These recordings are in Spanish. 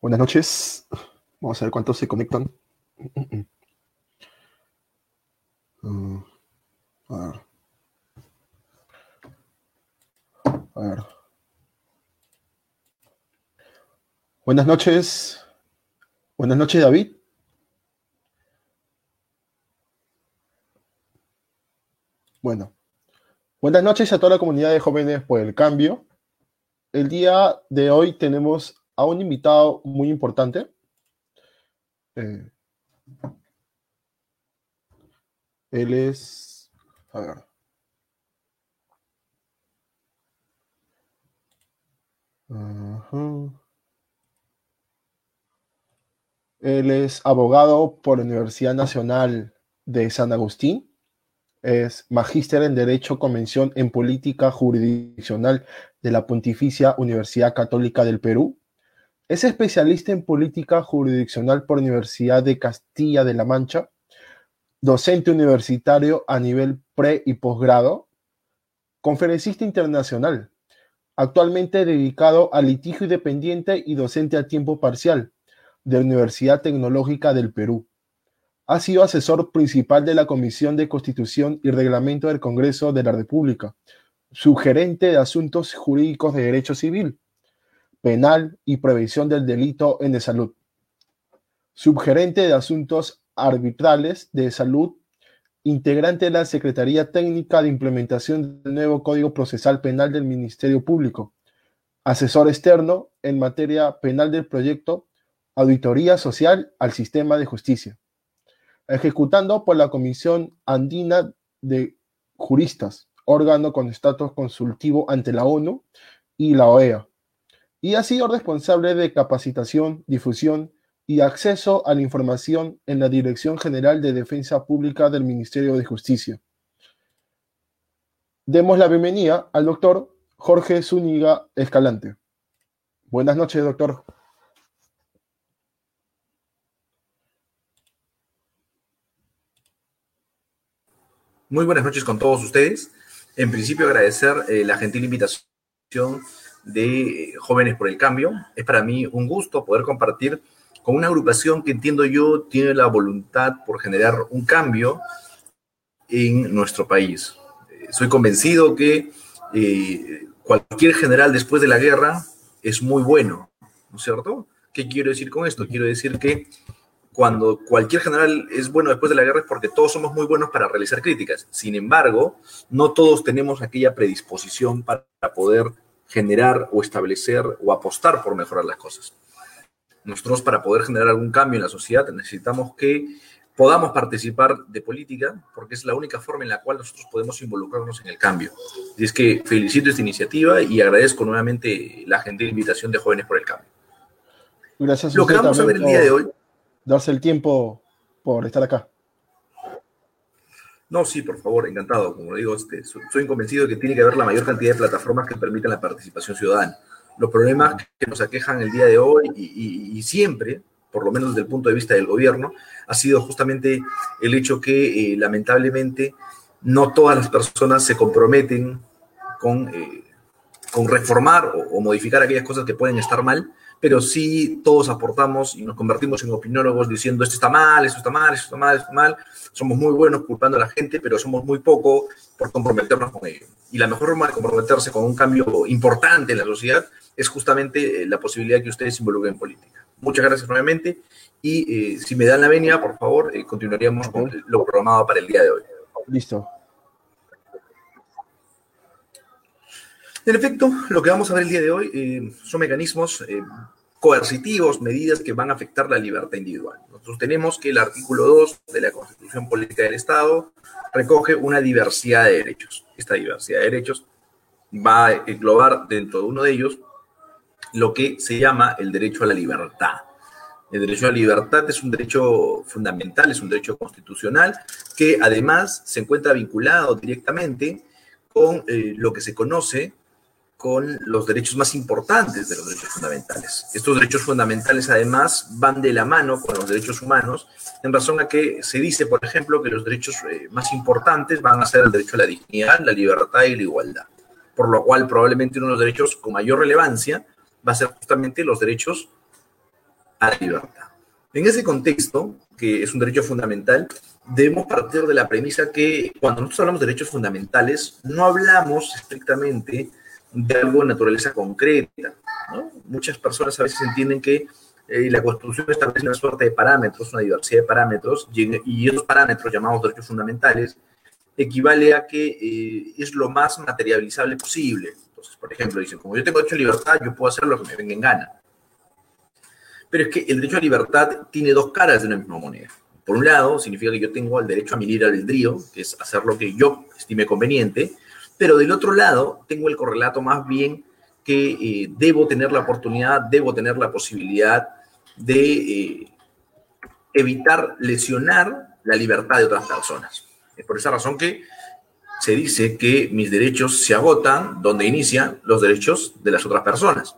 Buenas noches. Vamos a ver cuántos se conectan. Mm, a ver. A ver. Buenas noches. Buenas noches, David. Bueno. Buenas noches a toda la comunidad de jóvenes por el cambio. El día de hoy tenemos a un invitado muy importante. Eh, él es. A ver. Él es abogado por la Universidad Nacional de San Agustín. Es magíster en Derecho Convención en Política Jurisdiccional de la Pontificia Universidad Católica del Perú es especialista en política jurisdiccional por Universidad de Castilla de la Mancha, docente universitario a nivel pre y posgrado, conferencista internacional, actualmente dedicado a litigio independiente y docente a tiempo parcial de la Universidad Tecnológica del Perú. Ha sido asesor principal de la Comisión de Constitución y Reglamento del Congreso de la República, sugerente de asuntos jurídicos de derecho civil Penal y Prevención del Delito en de Salud. Subgerente de Asuntos Arbitrales de Salud, integrante de la Secretaría Técnica de Implementación del nuevo Código Procesal Penal del Ministerio Público. Asesor externo en materia penal del proyecto Auditoría Social al Sistema de Justicia. Ejecutando por la Comisión Andina de Juristas, órgano con estatus consultivo ante la ONU y la OEA y ha sido responsable de capacitación, difusión y acceso a la información en la Dirección General de Defensa Pública del Ministerio de Justicia. Demos la bienvenida al doctor Jorge Zúñiga Escalante. Buenas noches, doctor. Muy buenas noches con todos ustedes. En principio agradecer eh, la gentil invitación de Jóvenes por el Cambio. Es para mí un gusto poder compartir con una agrupación que entiendo yo tiene la voluntad por generar un cambio en nuestro país. Eh, soy convencido que eh, cualquier general después de la guerra es muy bueno, ¿no es cierto? ¿Qué quiero decir con esto? Quiero decir que cuando cualquier general es bueno después de la guerra es porque todos somos muy buenos para realizar críticas. Sin embargo, no todos tenemos aquella predisposición para poder generar o establecer o apostar por mejorar las cosas. Nosotros para poder generar algún cambio en la sociedad necesitamos que podamos participar de política porque es la única forma en la cual nosotros podemos involucrarnos en el cambio. Y es que felicito esta iniciativa y agradezco nuevamente la gentil invitación de Jóvenes por el Cambio. Gracias. Lo que vamos a ver el día de hoy. Darse el tiempo por estar acá. No, sí, por favor, encantado. Como digo, este, soy convencido de que tiene que haber la mayor cantidad de plataformas que permitan la participación ciudadana. Los problemas que nos aquejan el día de hoy y, siempre, por lo menos desde el punto de vista del gobierno, ha sido justamente el hecho que eh, lamentablemente no todas las personas se comprometen con, eh, con reformar o, modificar aquellas cosas que pueden estar mal pero sí todos aportamos y nos convertimos en opinólogos diciendo esto está mal, esto está mal, esto está mal, esto está mal. Somos muy buenos culpando a la gente, pero somos muy poco por comprometernos con ello. Y la mejor forma de comprometerse con un cambio importante en la sociedad es justamente eh, la posibilidad de que ustedes se involucren en política. Muchas gracias nuevamente y eh, si me dan la venia, por favor, eh, continuaríamos con lo programado para el día de hoy. Listo. En efecto, lo que vamos a ver el día de hoy eh, son mecanismos eh, coercitivos, medidas que van a afectar la libertad individual. Nosotros tenemos que el artículo 2 de la Constitución Política del Estado recoge una diversidad de derechos. Esta diversidad de derechos va a englobar dentro de uno de ellos lo que se llama el derecho a la libertad. El derecho a la libertad es un derecho fundamental, es un derecho constitucional que además se encuentra vinculado directamente con eh, lo que se conoce con los derechos más importantes de los derechos fundamentales. Estos derechos fundamentales además van de la mano con los derechos humanos, en razón a que se dice, por ejemplo, que los derechos eh, más importantes van a ser el derecho a la dignidad, la libertad y la igualdad. Por lo cual probablemente uno de los derechos con mayor relevancia va a ser justamente los derechos a la libertad. En ese contexto, que es un derecho fundamental, debemos partir de la premisa que cuando nosotros hablamos de derechos fundamentales, no hablamos estrictamente algo de naturaleza concreta. Muchas personas a veces entienden que eh, la Constitución establece una suerte de parámetros, una diversidad de parámetros, y, esos parámetros llamados derechos fundamentales equivale a que eh, es lo más materializable posible. Entonces, por ejemplo, dicen, como yo tengo derecho a libertad, yo puedo hacer lo que me venga en gana. Pero es que el derecho a libertad tiene dos caras de una misma moneda. Por un lado, significa que yo tengo el derecho a mi libre albedrío, que es hacer lo que yo estime conveniente, pero del otro lado tengo el correlato más bien que eh, debo tener la oportunidad, debo tener la posibilidad de eh, evitar lesionar la libertad de otras personas. Es por esa razón que se dice que mis derechos se agotan donde inician los derechos de las otras personas.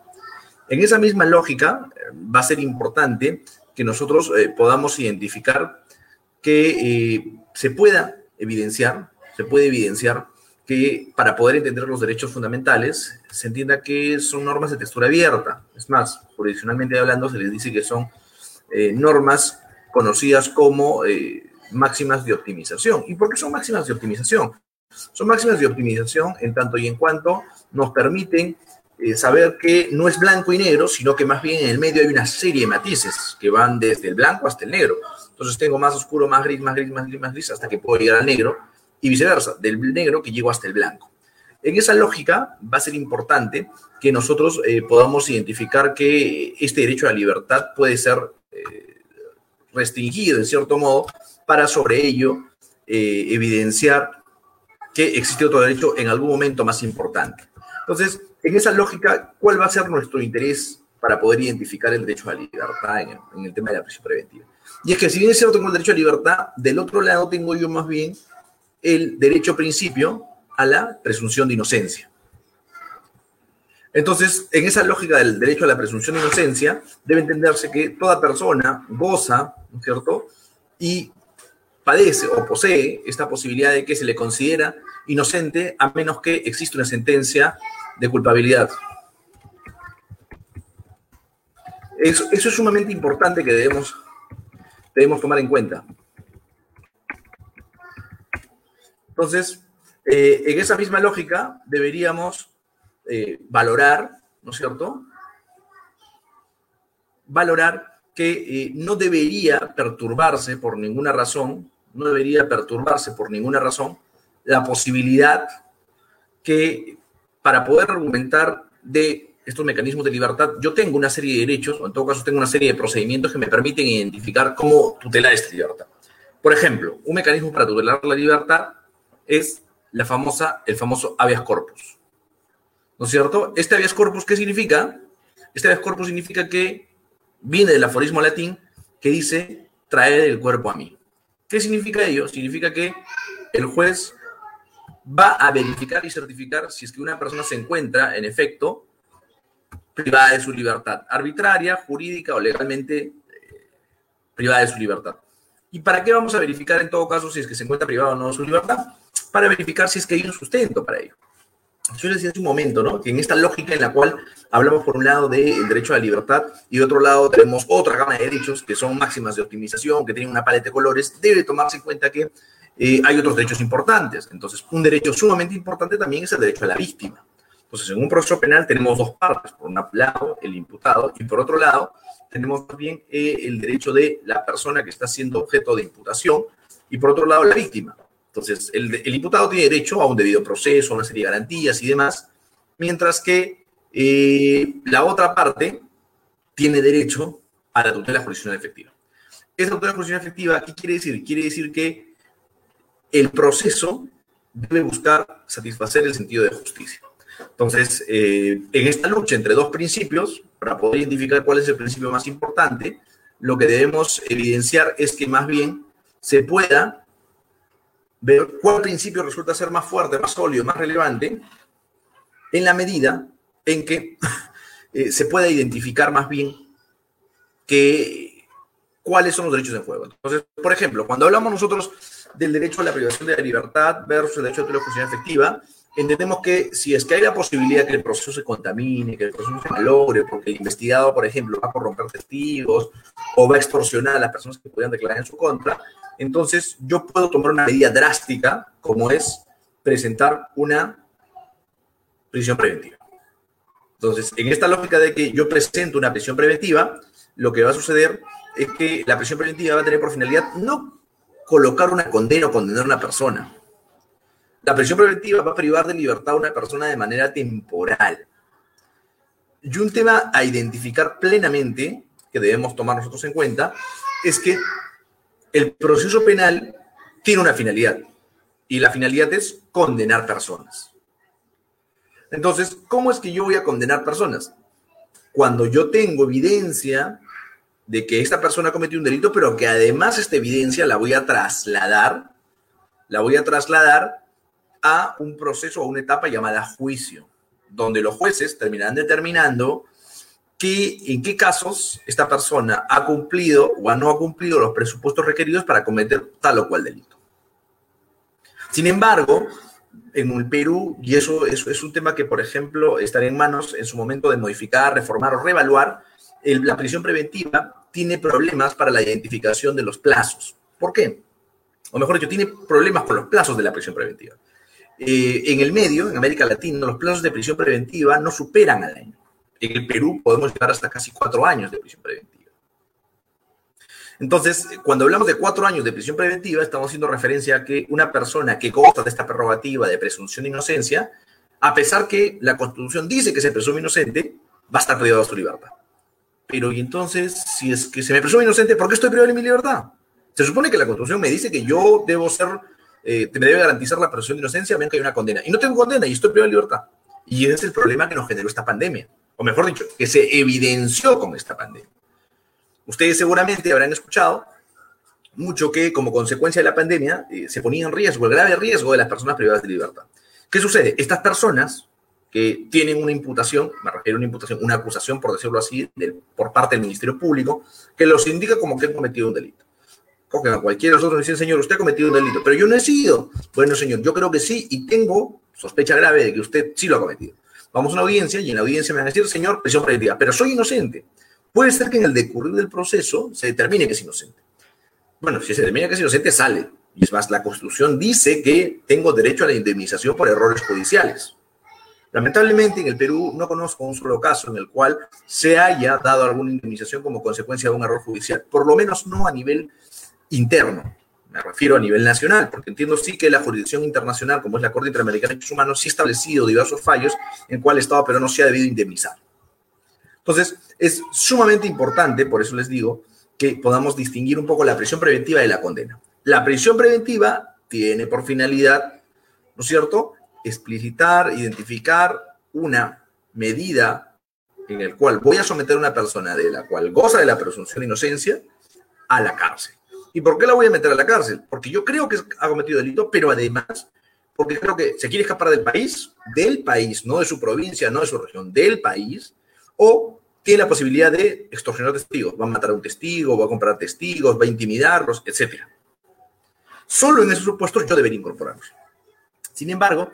En esa misma lógica, eh, va a ser importante que nosotros podamos identificar que se pueda evidenciar, se puede evidenciar que para poder entender los derechos fundamentales se entienda que son normas de textura abierta. Es más, jurisdiccionalmente hablando, se les dice que son normas conocidas como máximas de optimización. ¿Y por qué son máximas de optimización? Son máximas de optimización en tanto y en cuanto nos permiten eh, saber que no es blanco y negro, sino que más bien en el medio hay una serie de matices que van desde el blanco hasta el negro. Entonces tengo más oscuro, más gris, más gris, más gris, más gris, hasta que puedo llegar al negro y viceversa, del negro que llego hasta el blanco. En esa lógica va a ser importante que nosotros eh, podamos identificar que este derecho a la libertad puede ser eh, restringido en cierto modo para sobre ello evidenciar que existe otro derecho en algún momento más importante. Entonces, en esa lógica, ¿cuál va a ser nuestro interés para poder identificar el derecho a la libertad en el, tema de la prisión preventiva? Y es que si bien es cierto tengo el derecho a libertad, del otro lado tengo yo más bien el derecho principio a la presunción de inocencia. Entonces, en esa lógica del derecho a la presunción de inocencia, debe entenderse que toda persona goza, ¿no es cierto? Y padece o posee esta posibilidad de que se le considera inocente a menos que exista una sentencia de culpabilidad. Eso, es sumamente importante que debemos, debemos tomar en cuenta. Entonces, eh, en esa misma lógica deberíamos eh, valorar, ¿no es cierto? Valorar que eh, no debería perturbarse por ninguna razón, no debería perturbarse por ninguna razón la posibilidad que para poder argumentar de estos mecanismos de libertad, yo tengo una serie de derechos, o en todo caso tengo una serie de procedimientos que me permiten identificar cómo tutelar esta libertad. Por ejemplo, un mecanismo para tutelar la libertad es la famosa, el famoso habeas corpus. ¿No es cierto? Este habeas corpus, ¿qué significa? Este habeas corpus significa que viene del aforismo latín que dice traer el cuerpo a mí. ¿Qué significa ello? Significa que el juez va a verificar y certificar si es que una persona se encuentra, en efecto, privada de su libertad, arbitraria, jurídica o legalmente eh, privada de su libertad. ¿Y para qué vamos a verificar en todo caso si es que se encuentra privada o no de su libertad? Para verificar si es que hay un sustento para ello. Yo les decía hace un momento, ¿no? Que en esta lógica en la cual hablamos por un lado del derecho a la libertad y de otro lado tenemos otra gama de derechos que son máximas de optimización, que tienen una paleta de colores, debe tomarse en cuenta que eh, hay otros derechos importantes. Entonces, un derecho sumamente importante también es el derecho a la víctima. Entonces, en un proceso penal tenemos dos partes. Por un lado, el imputado y por otro lado, tenemos también eh, el derecho de la persona que está siendo objeto de imputación y por otro lado, la víctima. Entonces, el, imputado tiene derecho a un debido proceso, a una serie de garantías y demás, mientras que eh, la otra parte tiene derecho a la tutela jurisdiccional efectiva. Esa tutela jurisdiccional efectiva, ¿qué quiere decir? Quiere decir que el proceso debe buscar satisfacer el sentido de justicia. Entonces, eh, en esta lucha entre dos principios, para poder identificar cuál es el principio más importante, lo que debemos evidenciar es que más bien se pueda ver cuál principio resulta ser más fuerte, más sólido, más relevante, en la medida en que eh, se pueda identificar más bien que, cuáles son los derechos en juego. Entonces, por ejemplo, cuando hablamos nosotros del derecho a la privación de la libertad versus el derecho a la justicia efectiva, entendemos que si es que hay la posibilidad que el proceso se contamine, que el proceso se malogre, porque el investigado, por ejemplo, va a corromper testigos o va a extorsionar a las personas que puedan declarar en su contra, entonces yo puedo tomar una medida drástica, como es presentar una prisión preventiva. Entonces, en esta lógica de que yo presento una prisión preventiva, lo que va a suceder es que la prisión preventiva va a tener por finalidad no colocar una condena o condenar a una persona. La prisión preventiva va a privar de libertad a una persona de manera temporal. Y un tema a identificar plenamente, que debemos tomar nosotros en cuenta, es que el proceso penal tiene una finalidad. Y la finalidad es condenar personas. Entonces, ¿cómo es que yo voy a condenar personas? Cuando yo tengo evidencia de que esta persona cometió un delito, pero que además esta evidencia la voy a trasladar, la voy a trasladar a un proceso, a una etapa llamada juicio, donde los jueces terminarán determinando en qué casos esta persona ha cumplido o no ha cumplido los presupuestos requeridos para cometer tal o cual delito. Sin embargo, en el Perú, y eso, es un tema que, por ejemplo, estará en manos en su momento de modificar, reformar o reevaluar, la prisión preventiva tiene problemas para la identificación de los plazos. ¿Por qué? O mejor dicho, tiene problemas con los plazos de la prisión preventiva. Eh, en el medio, en América Latina, los plazos de prisión preventiva no superan al año. En el Perú podemos llegar hasta casi cuatro años de prisión preventiva. Entonces, cuando hablamos de cuatro años de prisión preventiva, estamos haciendo referencia a que una persona que goza de esta prerrogativa de presunción de inocencia, a pesar que la Constitución dice que se presume inocente, va a estar privado de su libertad. Pero, y entonces, si es que se me presume inocente, ¿por qué estoy privado de mi libertad? Se supone que la Constitución me dice que yo debo ser, eh, me debe garantizar la presunción de inocencia, a que hay una condena. Y no tengo condena y estoy privado de libertad. Y ese es el problema que nos generó esta pandemia. O mejor dicho, que se evidenció con esta pandemia. Ustedes seguramente habrán escuchado mucho que como consecuencia de la pandemia eh, se ponía en riesgo, el grave riesgo de las personas privadas de libertad. ¿Qué sucede? Estas personas que tienen una imputación, me refiero a una imputación, una acusación, por decirlo así, por parte del Ministerio Público, que los indica como que han cometido un delito. Cogen a cualquiera de nosotros y dicen, señor, usted ha cometido un delito, pero yo no he sido. Bueno, señor, yo creo que sí y tengo sospecha grave de que usted sí lo ha cometido. Vamos a una audiencia y en la audiencia me van a decir, señor, prisión preventiva, pero soy inocente. Puede ser que en el decurrir del proceso se determine que es inocente. Bueno, si se determina que es inocente, sale. Y es más, la Constitución dice que tengo derecho a la indemnización por errores judiciales. Lamentablemente, en el Perú no conozco un solo caso en el cual se haya dado alguna indemnización como consecuencia de un error judicial, por lo menos no a nivel interno. Me refiero a nivel nacional, porque entiendo sí que la jurisdicción internacional, como es la Corte Interamericana de Derechos Humanos, sí ha establecido diversos fallos en cual el Estado pero no se ha debido indemnizar. Entonces, es sumamente importante, por eso les digo, que podamos distinguir un poco la prisión preventiva de la condena. La prisión preventiva tiene por finalidad, ¿no es cierto?, explicitar, identificar una medida en el cual voy a someter a una persona de la cual goza de la presunción de inocencia a la cárcel. ¿Y por qué la voy a meter a la cárcel? Porque yo creo que ha cometido delito, pero además porque creo que se quiere escapar del país, del país, no de su provincia, no de su región, del país, o tiene la posibilidad de extorsionar testigos. Va a matar a un testigo, va a comprar testigos, va a intimidarlos, etc. Solo en esos supuestos yo debería incorporarlos. Sin embargo,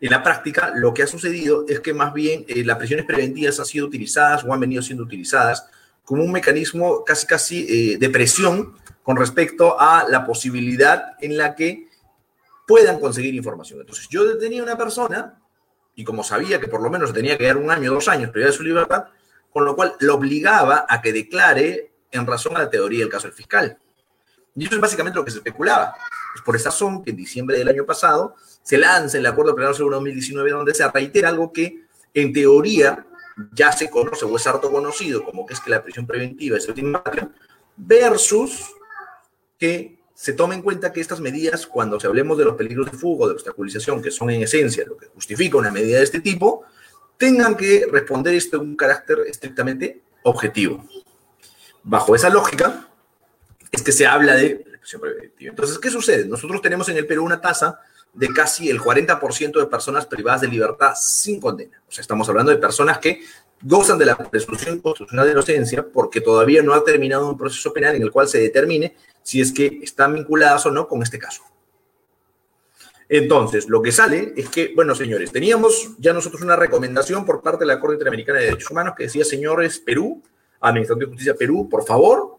en la práctica lo que ha sucedido es que más bien eh, las prisiones preventivas han sido utilizadas o han venido siendo utilizadas como un mecanismo casi casi eh, de presión con respecto a la posibilidad en la que puedan conseguir información. Entonces, yo detenía a una persona y como sabía que por lo menos tenía que dar un año, dos años privada su libertad, con lo cual lo obligaba a que declare en razón a la teoría del caso del fiscal. Y eso es básicamente lo que se especulaba. Es por esa razón que en diciembre del año pasado se lanza el Acuerdo Penal sobre 2019, donde se reitera algo que en teoría ya se conoce o es harto conocido, como que es que la prisión preventiva es ultimatum, versus que se tome en cuenta que estas medidas, cuando se hablemos de los peligros de fuga o de obstaculización, que son en esencia lo que justifica una medida de este tipo, tengan que responder esto un carácter estrictamente objetivo. Bajo esa lógica, es que se habla de represión preventiva. Entonces, ¿qué sucede? Nosotros tenemos en el Perú una tasa de casi el 40% de personas privadas de libertad sin condena. O sea, estamos hablando de personas que gozan de la presunción constitucional de inocencia porque todavía no ha terminado un proceso penal en el cual se determine si es que están vinculadas o no con este caso. Entonces, lo que sale es que, bueno, señores, teníamos ya nosotros una recomendación por parte de la Corte Interamericana de Derechos Humanos que decía, señores, Perú, Administración de Justicia Perú, por favor,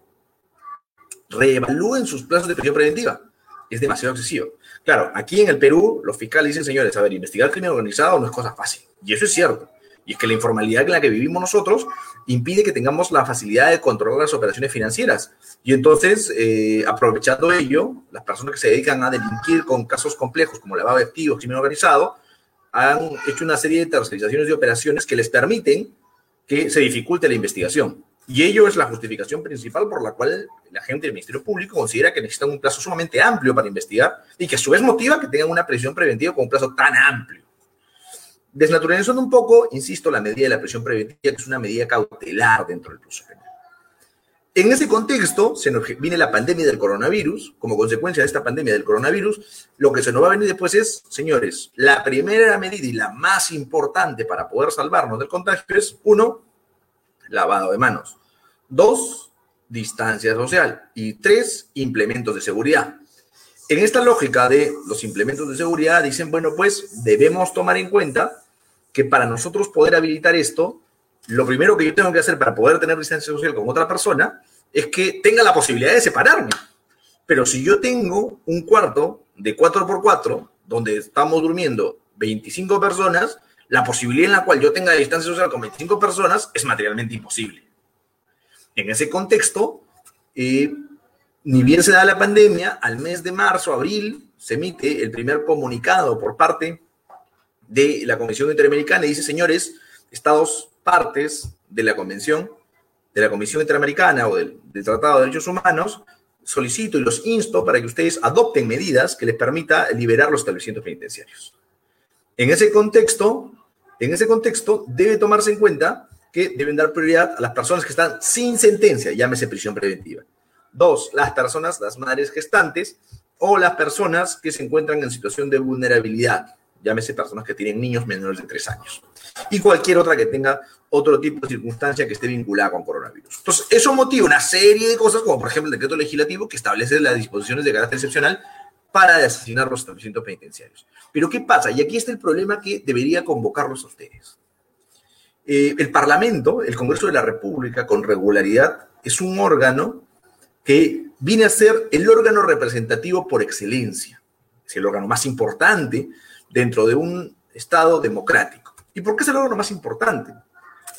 reevalúen sus plazos de prisión preventiva. Es demasiado excesivo. Claro, aquí en el Perú, los fiscales dicen, señores, a ver, investigar crimen organizado no es cosa fácil. Y eso es cierto. Y es que la informalidad en la que vivimos nosotros impide que tengamos la facilidad de controlar las operaciones financieras. Y entonces, eh, aprovechando ello, las personas que se dedican a delinquir con casos complejos como lavado de activos, crimen organizado, han hecho una serie de tercerizaciones de operaciones que les permiten que se dificulte la investigación. Y ello es la justificación principal por la cual la gente del Ministerio Público considera que necesitan un plazo sumamente amplio para investigar y que a su vez motiva que tengan una prisión preventiva con un plazo tan amplio. Desnaturalizando un poco, insisto, la medida de la prisión preventiva, que es una medida cautelar dentro del proceso penal. En ese contexto, se nos viene la pandemia del coronavirus. Como consecuencia de esta pandemia del coronavirus, lo que se nos va a venir después es, señores, la primera medida y la más importante para poder salvarnos del contagio es, uno, lavado de manos. Dos, distancia social. Y tres, implementos de seguridad. En esta lógica de los implementos de seguridad, dicen, bueno, pues debemos tomar en cuenta que para nosotros poder habilitar esto, lo primero que yo tengo que hacer para poder tener distancia social con otra persona es que tenga la posibilidad de separarme. Pero si yo tengo un cuarto de 4x4 donde estamos durmiendo 25 personas, la posibilidad en la cual yo tenga distancia social con 25 personas es materialmente imposible. En ese contexto, eh, ni bien se da la pandemia, al mes de marzo, abril, se emite el primer comunicado por parte de la Comisión Interamericana y dice, señores, Estados partes de la Convención, de la Comisión Interamericana o del, Tratado de Derechos Humanos, solicito y los insto para que ustedes adopten medidas que les permita liberar los establecimientos penitenciarios. En ese contexto, en ese contexto debe tomarse en cuenta que deben dar prioridad a las personas que están sin sentencia, llámese prisión preventiva. Dos, las personas, las madres gestantes o las personas que se encuentran en situación de vulnerabilidad, llámese personas que tienen niños menores de tres años, y cualquier otra que tenga otro tipo de circunstancia que esté vinculada con coronavirus. Entonces, eso motiva una serie de cosas, como por ejemplo el decreto legislativo que establece las disposiciones de carácter excepcional para asesinar los establecimientos penitenciarios. Pero ¿qué pasa? Y aquí está el problema que debería convocarlos a ustedes. Eh, el Parlamento, el Congreso de la República, con regularidad, es un órgano que viene a ser el órgano representativo por excelencia. Es el órgano más importante dentro de un Estado democrático. ¿Y por qué es el órgano más importante?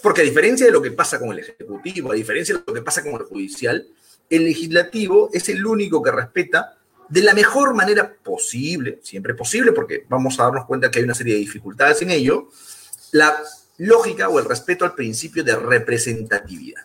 Porque a diferencia de lo que pasa con el Ejecutivo, a diferencia de lo que pasa con el Judicial, el Legislativo es el único que respeta de la mejor manera posible, siempre posible, porque vamos a darnos cuenta que hay una serie de dificultades en ello, la lógica o el respeto al principio de representatividad.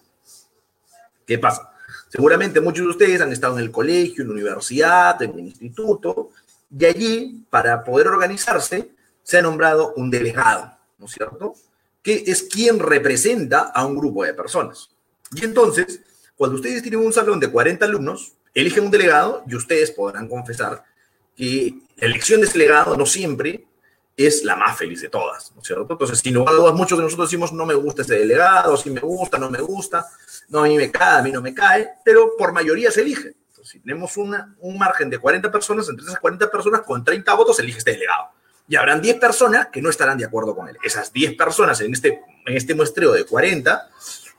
¿Qué pasa? Seguramente muchos de ustedes han estado en el colegio, en la universidad, en el instituto, y allí, para poder organizarse, se ha nombrado un delegado, ¿no es cierto? Que es quien representa a un grupo de personas. Y entonces, cuando ustedes tienen un salón de 40 alumnos, eligen un delegado y ustedes podrán confesar que la elección de ese delegado no siempre es la más feliz de todas, ¿no es cierto? Entonces, sin lugar a dudas, muchos de nosotros decimos, no me gusta ese delegado, si me gusta, no me gusta, no, a mí me cae, a mí no me cae, pero por mayoría se elige si tenemos una, un margen de 40 personas, entre esas 40 personas, con 30 votos elige este delegado. Y habrán 10 personas que no estarán de acuerdo con él. Esas 10 personas en este, en este muestreo de 40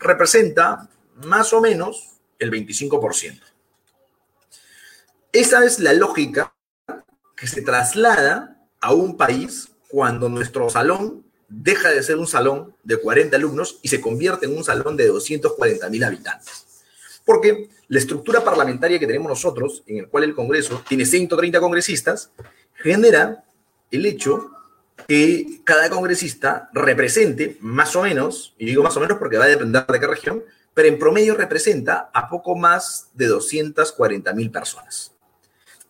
representa más o menos el 25%. Esa es la lógica que se traslada a un país cuando nuestro salón deja de ser un salón de 40 alumnos y se convierte en un salón de 240 mil habitantes. Porque la estructura parlamentaria que tenemos nosotros, en el cual el Congreso tiene 130 congresistas, genera el hecho que cada congresista represente más o menos, y digo más o menos porque va a depender de qué región, pero en promedio representa a poco más de 240 mil personas.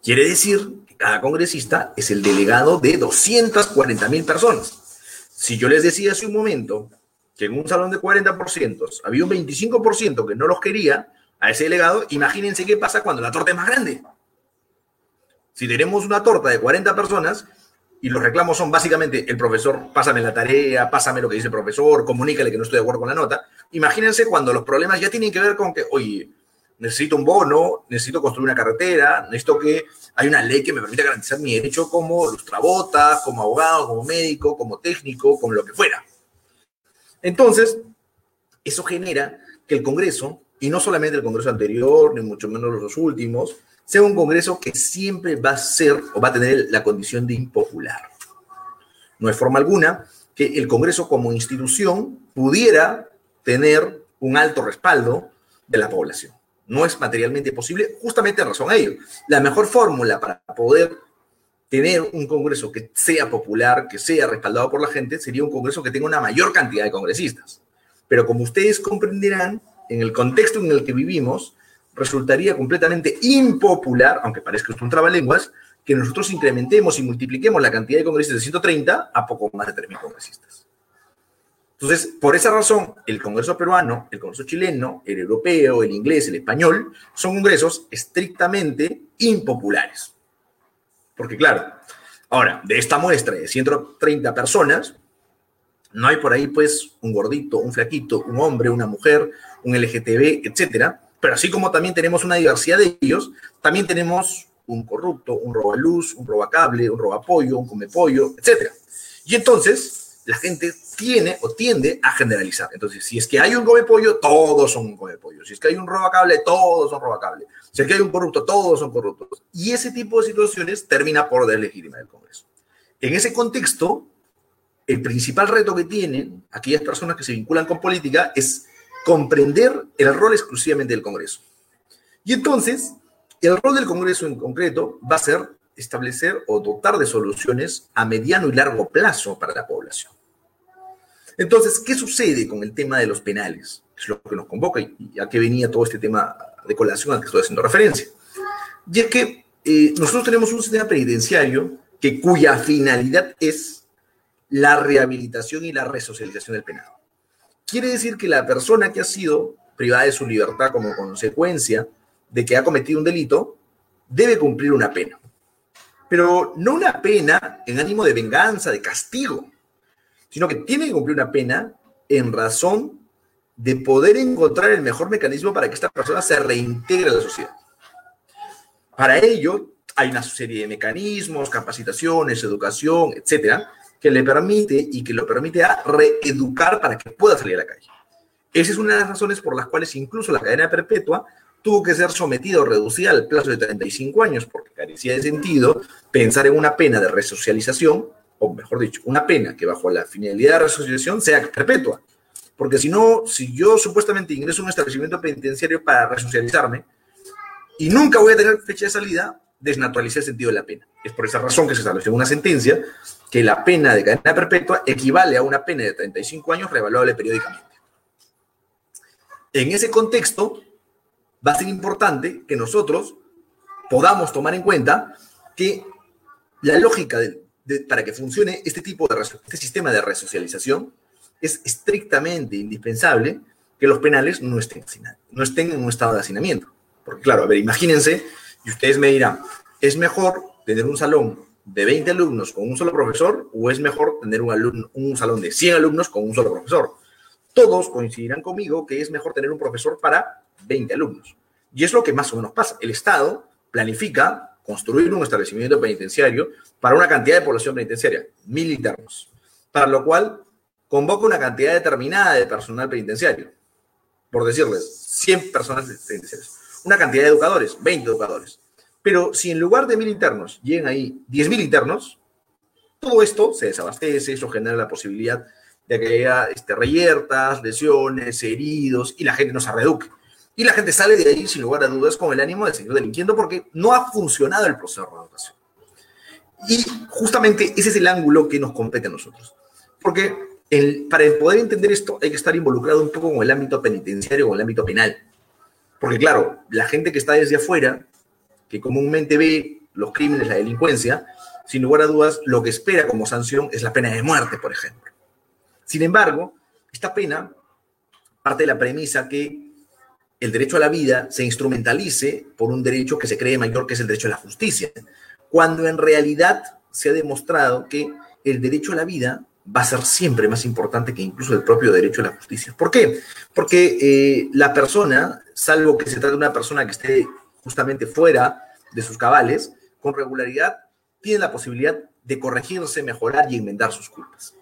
Quiere decir que cada congresista es el delegado de 240 mil personas. Si yo les decía hace un momento que en un salón de 40% había un 25% que no los quería, a ese delegado, imagínense qué pasa cuando la torta es más grande. Si tenemos una torta de 40 personas y los reclamos son básicamente el profesor, pásame la tarea, pásame lo que dice el profesor, comunícale que no estoy de acuerdo con la nota, imagínense cuando los problemas ya tienen que ver con que, oye, necesito un bono, necesito construir una carretera, necesito que haya una ley que me permita garantizar mi derecho como lustrabota, como abogado, como médico, como técnico, como lo que fuera. Entonces, eso genera que el Congreso, y no solamente el Congreso anterior, ni mucho menos los últimos, sea un Congreso que siempre va a ser o va a tener la condición de impopular. No hay forma alguna que el Congreso como institución pudiera tener un alto respaldo de la población. No es materialmente posible, justamente en razón a ello. La mejor fórmula para poder tener un Congreso que sea popular, que sea respaldado por la gente, sería un Congreso que tenga una mayor cantidad de congresistas. Pero como ustedes comprenderán, en el contexto en el que vivimos, resultaría completamente impopular, aunque parezca un trabalenguas, que nosotros incrementemos y multipliquemos la cantidad de congresistas de 130 a poco más de 3.000 congresistas. Entonces, por esa razón, el Congreso peruano, el Congreso chileno, el europeo, el inglés, el español, son congresos estrictamente impopulares. Porque claro, ahora, de esta muestra de 130 personas, no hay por ahí pues un gordito, un flaquito, un hombre, una mujer, un LGTB, etcétera. Pero así como también tenemos una diversidad de ellos, también tenemos un corrupto, un robaluz, un robacable, un robapollo, un comepollo, etcétera. Y entonces la gente tiene o tiende a generalizar. Entonces, si es que hay un comepollo, todos son un comepollo. Si es que hay un robacable, todos son robacable. Si es que hay un corrupto, todos son corruptos. Y ese tipo de situaciones termina por deslegitimar el Congreso. En ese contexto, el principal reto que tienen aquellas personas que se vinculan con política es comprender el rol exclusivamente del Congreso. Y entonces, el rol del Congreso en concreto va a ser establecer o dotar de soluciones a mediano y largo plazo para la población. Entonces, ¿qué sucede con el tema de los penales? Es lo que nos convoca y a qué venía todo este tema de colación al que estoy haciendo referencia. Y es que eh, nosotros tenemos un sistema penitenciario que, cuya finalidad es la rehabilitación y la resocialización del penado. Quiere decir que la persona que ha sido privada de su libertad como consecuencia de que ha cometido un delito debe cumplir una pena. Pero no una pena en ánimo de venganza, de castigo, sino que tiene que cumplir una pena en razón de poder encontrar el mejor mecanismo para que esta persona se reintegre a la sociedad. Para ello, hay una serie de mecanismos, capacitaciones, educación, etcétera, que le permite y que lo permite a reeducar para que pueda salir a la calle. Esa es una de las razones por las cuales incluso la cadena perpetua tuvo que ser sometido o reducida al plazo de 35 años, porque carecía de sentido pensar en una pena de resocialización, o mejor dicho, una pena que bajo la finalidad de resocialización sea perpetua. Porque si no, si yo supuestamente ingreso a un establecimiento penitenciario para resocializarme y nunca voy a tener fecha de salida, desnaturaliza el sentido de la pena. Es por esa razón que se estableció una sentencia que la pena de cadena perpetua equivale a una pena de 35 años revaluable periódicamente. En ese contexto, va a ser importante que nosotros podamos tomar en cuenta que la lógica para que funcione este tipo de este sistema de resocialización es estrictamente indispensable que los penales no estén, no estén en un estado de hacinamiento. Porque claro, a ver, imagínense, y ustedes me dirán, ¿es mejor tener un salón de 20 alumnos con un solo profesor o es mejor tener un, un salón de 100 alumnos con un solo profesor? Todos coincidirán conmigo que es mejor tener un profesor para 20 alumnos. Y es lo que más o menos pasa. El Estado planifica construir un establecimiento penitenciario para una cantidad de población penitenciaria, mil internos, para lo cual convoca una cantidad determinada de personal penitenciario, por decirles, 100 personas penitenciarias, una cantidad de educadores, 20 educadores. Pero si en lugar de mil internos llegan ahí 10.000 internos, todo esto se desabastece, eso genera la posibilidad de que haya este, reyertas, lesiones, heridos y la gente no se reduque. Y la gente sale de ahí sin lugar a dudas con el ánimo de seguir delinquiendo porque no ha funcionado el proceso de reeducación. Y justamente ese es el ángulo que nos compete a nosotros. Porque el, para poder entender esto hay que estar involucrado un poco con el ámbito penitenciario, con el ámbito penal. Porque claro, la gente que está desde afuera, que comúnmente ve los crímenes, la delincuencia, sin lugar a dudas, lo que espera como sanción es la pena de muerte, por ejemplo. Sin embargo, esta pena parte de la premisa que el derecho a la vida se instrumentalice por un derecho que se cree mayor, que es el derecho a la justicia, cuando en realidad se ha demostrado que el derecho a la vida va a ser siempre más importante que incluso el propio derecho a la justicia. ¿Por qué? Porque eh, la persona, salvo que se trate de una persona que esté justamente fuera de sus cabales, con regularidad tiene la posibilidad de corregirse, mejorar y enmendar sus culpas.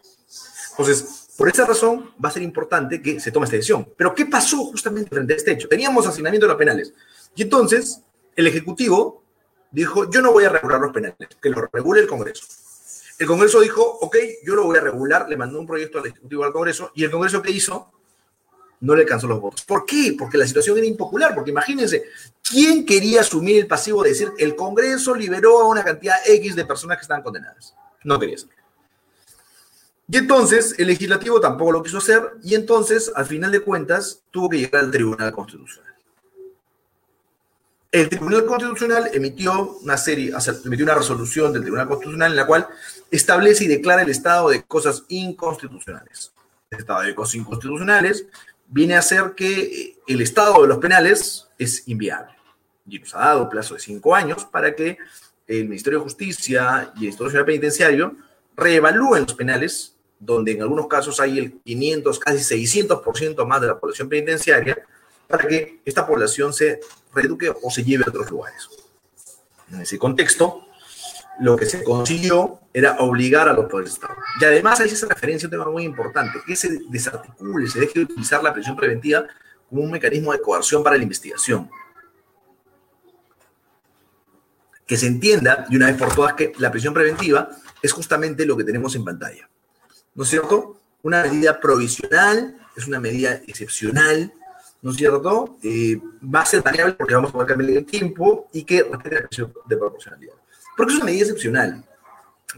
Entonces, por esa razón va a ser importante que se tome esta decisión. Pero ¿qué pasó justamente frente a este hecho? Teníamos asignamiento de los penales. Y entonces el Ejecutivo dijo, yo no voy a regular los penales, que lo regule el Congreso. El Congreso dijo, ok, yo lo voy a regular, le mandó un proyecto al Ejecutivo al Congreso, y el Congreso ¿qué hizo? No le alcanzó los votos. ¿Por qué? Porque la situación era impopular, porque imagínense, ¿quién quería asumir el pasivo de decir, el Congreso liberó a una cantidad X de personas que estaban condenadas? No quería hacerlo. Y entonces el legislativo tampoco lo quiso hacer, y entonces, al final de cuentas, tuvo que llegar al Tribunal Constitucional. El Tribunal Constitucional emitió una serie, emitió una resolución del Tribunal Constitucional en la cual establece y declara el estado de cosas inconstitucionales. El estado de cosas inconstitucionales viene a ser que el estado de los penales es inviable. Y nos ha dado plazo de cinco años para que el Ministerio de Justicia y el Instituto Penitenciario reevalúen los penales, donde en algunos casos hay el 500, casi 600% más de la población penitenciaria, para que esta población se reeduque o se lleve a otros lugares. En ese contexto, lo que se consiguió era obligar a los poderes de Estado. Y además hay esa referencia, un tema muy importante, que se desarticule, se deje de utilizar la prisión preventiva como un mecanismo de coerción para la investigación. Que se entienda de una vez por todas que la prisión preventiva es justamente lo que tenemos en pantalla. ¿No es cierto? Una medida provisional, es una medida excepcional, ¿no es cierto? Eh, va a ser variable porque vamos a poder cambiar el tiempo y que respete la principio de proporcionalidad. Porque es una medida excepcional.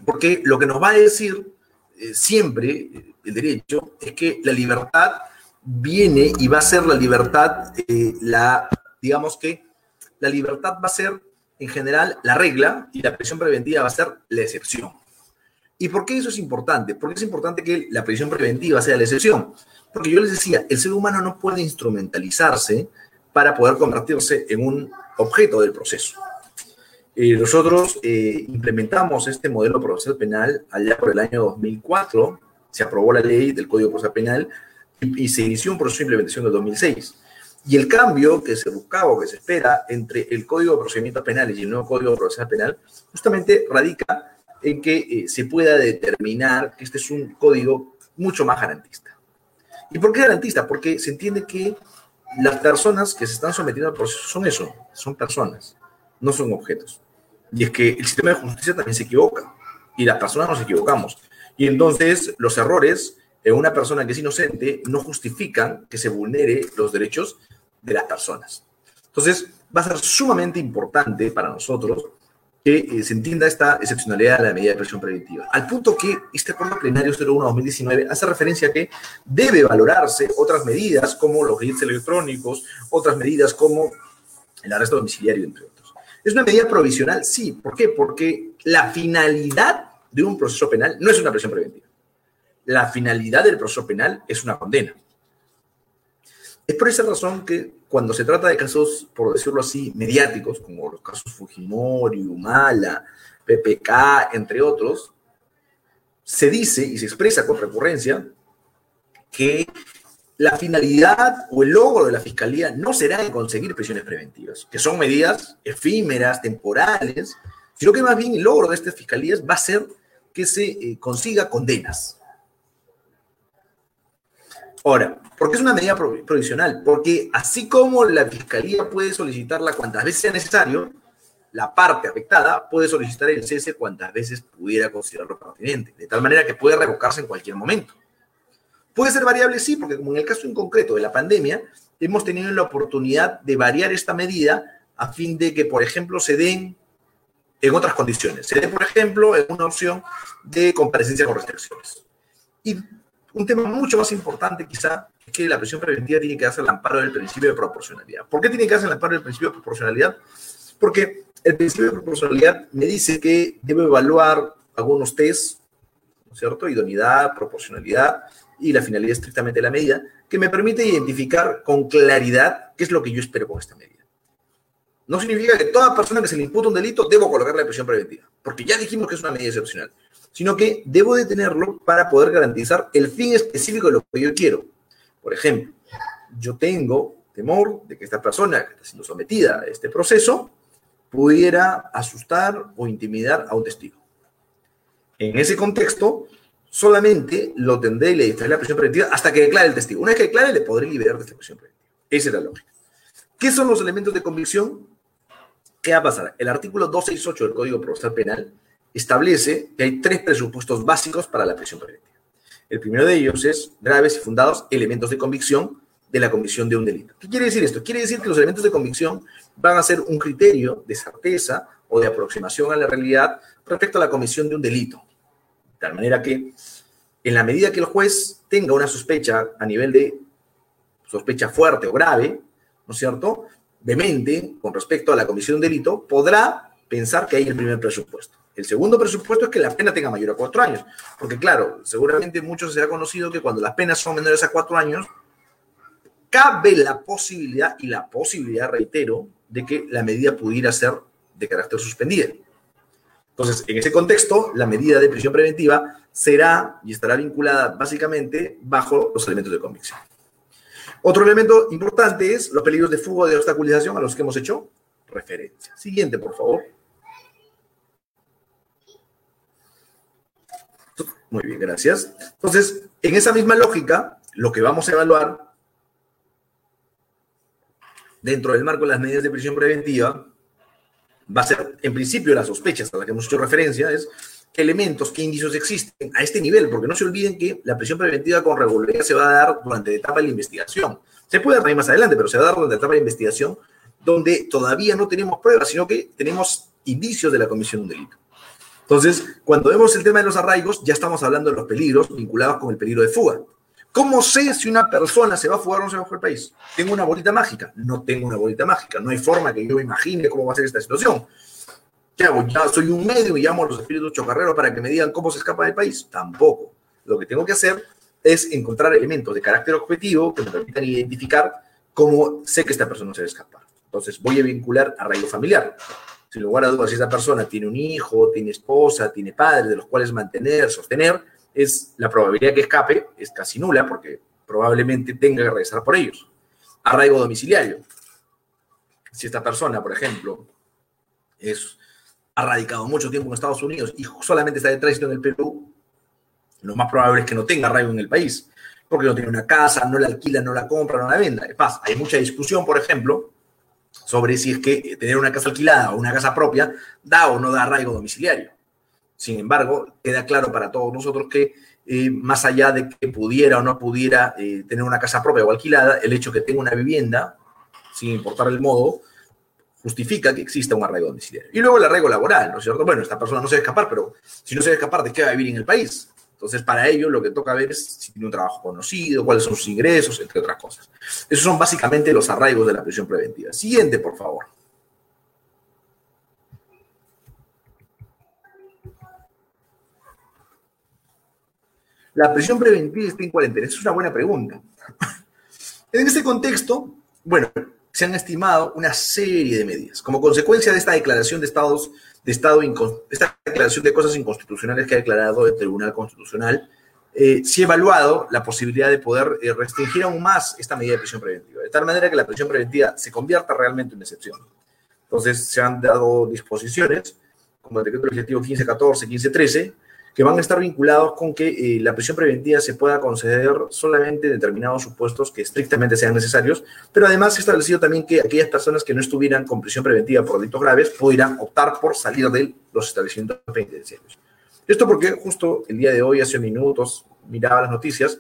Porque lo que nos va a decir eh, siempre eh, el derecho es que la libertad viene y va a ser la libertad, la, digamos que la libertad va a ser en general la regla y la prisión preventiva va a ser la excepción. ¿Y por qué eso es importante? Porque es importante que la prisión preventiva sea la excepción. Porque yo les decía, el ser humano no puede instrumentalizarse para poder convertirse en un objeto del proceso. Eh, nosotros eh, implementamos este modelo procesal penal allá por el año 2004, se aprobó la ley del Código Procesal Penal y, y se inició un proceso de implementación en el 2006. Y el cambio que se buscaba o que se espera entre el Código de Procedimientos Penales y el nuevo Código Procesal Penal justamente radica en que eh, se pueda determinar que este es un código mucho más garantista. ¿Y por qué garantista? Porque se entiende que las personas que se están sometiendo al proceso son eso, son personas, no son objetos. Y es que el sistema de justicia también se equivoca y las personas nos equivocamos. Y entonces los errores en una persona que es inocente no justifican que se vulnere los derechos de las personas. Entonces va a ser sumamente importante para nosotros que eh, se entienda esta excepcionalidad de la medida de presión preventiva. Al punto que este acuerdo plenario 01-2019 hace referencia a que debe valorarse otras medidas como los billetes electrónicos, otras medidas como el arresto domiciliario, entre otros. ¿Es una medida provisional? Sí. ¿Por qué? Porque la finalidad de un proceso penal no es una presión preventiva. La finalidad del proceso penal es una condena. Es por esa razón que cuando se trata de casos, por decirlo así, mediáticos, como los casos Fujimori, Humala, PPK, entre otros, se dice y se expresa con recurrencia que la finalidad o el logro de la fiscalía no será en conseguir prisiones preventivas, que son medidas efímeras, temporales, sino que más bien el logro de estas fiscalías va a ser que se eh, consiga condenas. Ahora, ¿por qué es una medida provisional? Porque así como la fiscalía puede solicitarla cuantas veces sea necesario, la parte afectada puede solicitar el cese cuantas veces pudiera considerarlo pertinente, de tal manera que puede revocarse en cualquier momento. Puede ser variable, sí, porque como en el caso en concreto de la pandemia, hemos tenido la oportunidad de variar esta medida a fin de que, por ejemplo, se den en otras condiciones. Se dé, por ejemplo, en una opción de comparecencia con restricciones. Y un tema mucho más importante quizá es que la presión preventiva tiene que hacer el amparo del principio de proporcionalidad. ¿Por qué tiene que hacer el amparo del principio de proporcionalidad? Porque el principio de proporcionalidad me dice que debo evaluar algunos test, ¿no es cierto? Idoneidad, proporcionalidad y la finalidad estrictamente de la medida, que me permite identificar con claridad qué es lo que yo espero con esta medida. No significa que toda persona que se le imputa un delito debo colocarle la presión preventiva, porque ya dijimos que es una medida excepcional sino que debo de tenerlo para poder garantizar el fin específico de lo que yo quiero. Por ejemplo, yo tengo temor de que esta persona que está siendo sometida a este proceso pudiera asustar o intimidar a un testigo. En ese contexto, solamente lo tendré y le dictaré la prisión preventiva hasta que declare el testigo. Una vez que declare, le podré liberar de esta prisión preventiva. Esa es la lógica. ¿Qué son los elementos de convicción? ¿Qué va a pasar? El artículo 268 del Código Procesal Penal establece que hay tres presupuestos básicos para la prisión preventiva. El primero de ellos es graves y fundados elementos de convicción de la comisión de un delito. ¿Qué quiere decir esto? Quiere decir que los elementos de convicción van a ser un criterio de certeza o de aproximación a la realidad respecto a la comisión de un delito. De tal manera que, en la medida que el juez tenga una sospecha a nivel de sospecha fuerte o grave, ¿no es cierto?, demente con respecto a la comisión de un delito, podrá pensar que hay el primer presupuesto. El segundo presupuesto es que la pena tenga mayor a cuatro años, porque claro, seguramente muchos se ha conocido que cuando las penas son menores a cuatro años, cabe la posibilidad, y la posibilidad, reitero, de que la medida pudiera ser de carácter suspendida. Entonces, en ese contexto, la medida de prisión preventiva será y estará vinculada básicamente bajo los elementos de convicción. Otro elemento importante es los peligros de fuga o de obstaculización a los que hemos hecho referencia. Siguiente, por favor. Muy bien, gracias. Entonces, en esa misma lógica, lo que vamos a evaluar dentro del marco de las medidas de prisión preventiva va a ser, en principio, las sospechas a las que hemos hecho referencia, es qué elementos, qué indicios existen a este nivel, porque no se olviden que la prisión preventiva con regularidad se va a dar durante la etapa de la investigación. Se puede dar más adelante, pero se va a dar durante la etapa de investigación, donde todavía no tenemos pruebas, sino que tenemos indicios de la comisión de un delito. Entonces, cuando vemos el tema de los arraigos, ya estamos hablando de los peligros vinculados con el peligro de fuga. ¿Cómo sé si una persona se va a fugar o no se va a fugar del país? ¿Tengo una bolita mágica? No tengo una bolita mágica. No hay forma que yo imagine cómo va a ser esta situación. ¿Qué hago? ¿Ya soy un medio y llamo a los espíritus chocarreros para que me digan cómo se escapa del país? Tampoco. Lo que tengo que hacer es encontrar elementos de carácter objetivo que me permitan identificar cómo sé que esta persona se va a escapar. Entonces, voy a vincular arraigo familiar sin lugar a dudas, si esa persona tiene un hijo, tiene esposa, tiene padres de los cuales mantener, sostener, es la probabilidad que escape es casi nula porque probablemente tenga que regresar por ellos. Arraigo domiciliario. Si esta persona, por ejemplo, es, ha radicado mucho tiempo en Estados Unidos y solamente está de tránsito en el Perú, lo más probable es que no tenga arraigo en el país, porque no tiene una casa, no la alquila, no la compra, no la venda. Es más, hay mucha discusión, por ejemplo, sobre si es que tener una casa alquilada o una casa propia da o no da arraigo domiciliario. Sin embargo, queda claro para todos nosotros que eh, más allá de que pudiera o no pudiera eh, tener una casa propia o alquilada, el hecho de que tenga una vivienda, sin importar el modo, justifica que exista un arraigo domiciliario. Y luego el arraigo laboral, ¿no es cierto? Bueno, esta persona no se debe escapar, pero si no se debe escapar, ¿de qué va a vivir en el país? Entonces, para ello, lo que toca ver es si tiene un trabajo conocido, cuáles son sus ingresos, entre otras cosas. Esos son básicamente los arraigos de la prisión preventiva. Siguiente, por favor. La prisión preventiva está en cuarentena. Esa es una buena pregunta. En este contexto, bueno, se han estimado una serie de medidas. Como consecuencia de esta declaración de estados de Estado, esta declaración de cosas inconstitucionales que ha declarado el Tribunal Constitucional, eh, ha evaluado la posibilidad de poder eh, restringir aún más esta medida de prisión preventiva, de tal manera que la prisión preventiva se convierta realmente en excepción. Entonces, se han dado disposiciones, como el decreto legislativo 1514, 1513, que van a estar vinculados con que eh, la prisión preventiva se pueda conceder solamente en determinados supuestos que estrictamente sean necesarios, pero además se ha establecido también que aquellas personas que no estuvieran con prisión preventiva por delitos graves pudieran optar por salir de los establecimientos penitenciarios. Esto porque justo el día de hoy, hace minutos, miraba las noticias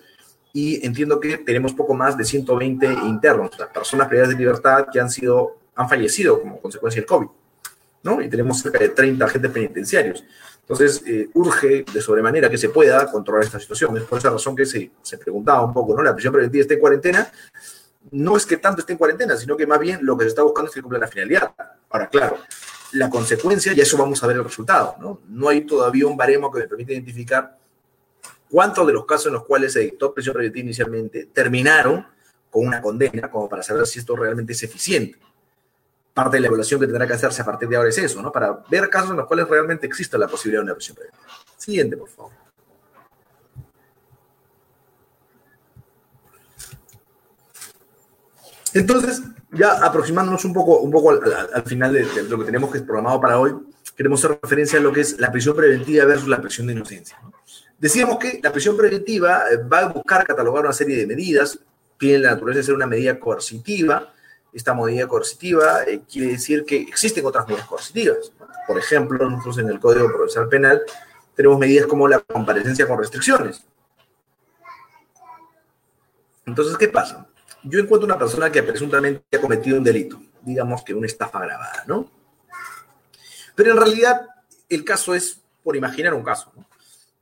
y entiendo que tenemos poco más de 120 internos, personas privadas de libertad que han sido, han fallecido como consecuencia del COVID, Y tenemos cerca de 30 agentes penitenciarios. Entonces, eh, urge de sobremanera que se pueda controlar esta situación. Es por esa razón que se, se preguntaba un poco, ¿no? La prisión preventiva está en cuarentena. No es que tanto esté en cuarentena, sino que más bien lo que se está buscando es que cumpla la finalidad. Ahora, claro, la consecuencia, y eso vamos a ver el resultado, ¿no? No hay todavía un baremo que me permita identificar cuántos de los casos en los cuales se dictó prisión preventiva inicialmente terminaron con una condena, como para saber si esto realmente es eficiente. Parte de la evaluación que tendrá que hacerse a partir de ahora es eso, ¿no? Para ver casos en los cuales realmente exista la posibilidad de una prisión preventiva. Siguiente, por favor. Entonces, ya aproximándonos un poco, un poco al, final de, lo que tenemos que programado para hoy, queremos hacer referencia a lo que es la prisión preventiva versus la prisión de inocencia. Decíamos que la prisión preventiva eh, va a buscar catalogar una serie de medidas, tiene la naturaleza de ser una medida coercitiva. Esta medida coercitiva eh, quiere decir que existen otras medidas coercitivas. Por ejemplo, nosotros en el Código Procesal Penal tenemos medidas como la comparecencia con restricciones. Entonces, ¿qué pasa? yo encuentro una persona que presuntamente ha cometido un delito, digamos que una estafa grabada, ¿no? Pero en realidad el caso es, por imaginar un caso, ¿no?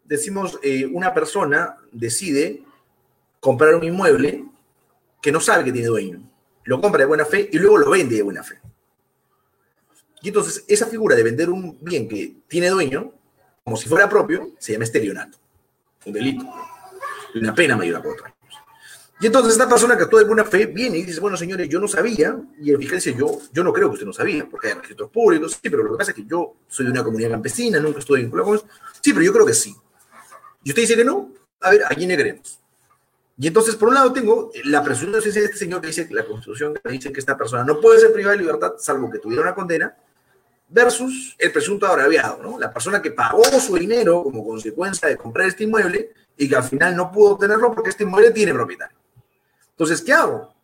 decimos, eh, una persona decide comprar un inmueble que no sabe que tiene dueño, lo compra de buena fe y luego lo vende de buena fe. Y entonces esa figura de vender un bien que tiene dueño, como si fuera propio, se llama estelionato, un delito, una pena mayor a otra. Y entonces esta persona que actúa de buena fe viene y dice, bueno, señores, yo no sabía, y el fiscal dice, yo, yo no creo que usted no sabía, porque hay registros públicos, sí, pero lo que pasa es que yo soy de una comunidad campesina, nunca estoy vinculado con eso. Sí, pero yo creo que sí. Y usted dice que no, a ver, ¿a quién le creemos? Y entonces, por un lado, tengo la presunción de este señor que dice que la Constitución dice que esta persona no puede ser privada de libertad salvo que tuviera una condena, versus el presunto agraviado, ¿no? La persona que pagó su dinero como consecuencia de comprar este inmueble y que al final no pudo obtenerlo porque este inmueble tiene propietario. Entonces, ¿qué hago?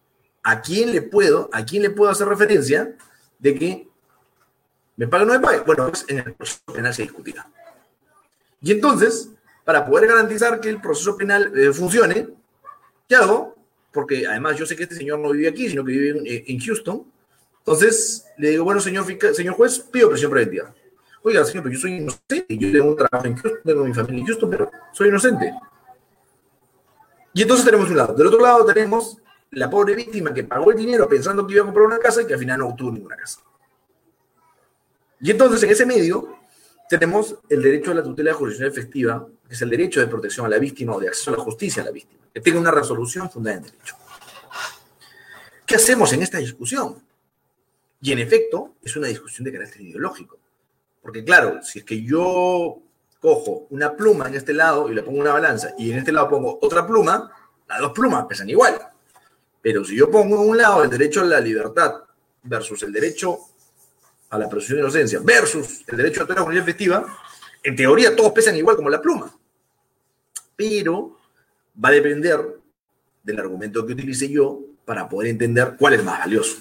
¿A quién le puedo, a quién le puedo hacer referencia de que me pague o no me pague? Bueno, pues en el proceso penal se discutirá. Y entonces, para poder garantizar que el proceso penal eh, funcione, ¿qué hago? Porque además yo sé que este señor no vive aquí, sino que vive en, eh, Houston. Entonces, le digo, bueno, señor, señor juez, pido presión preventiva. Oiga, señor, pero yo soy inocente, yo tengo un trabajo en Houston, tengo mi familia en Houston, pero soy inocente. Y entonces tenemos un lado. Del otro lado tenemos la pobre víctima que pagó el dinero pensando que iba a comprar una casa y que al final no obtuvo ninguna casa. Y entonces en ese medio tenemos el derecho a la tutela jurisdiccional efectiva, que es el derecho de protección a la víctima o de acceso a la justicia a la víctima, que tenga una resolución fundada en derecho. ¿Qué hacemos en esta discusión? Y en efecto, es una discusión de carácter ideológico. Porque claro, si es que yo cojo una pluma en este lado y le pongo una balanza y en este lado pongo otra pluma, las dos plumas pesan igual. Pero si yo pongo en un lado el derecho a la libertad versus el derecho a la presunción de inocencia versus el derecho a la comunidad efectiva, en teoría todos pesan igual como la pluma. Pero va a depender del argumento que utilice yo para poder entender cuál es más valioso.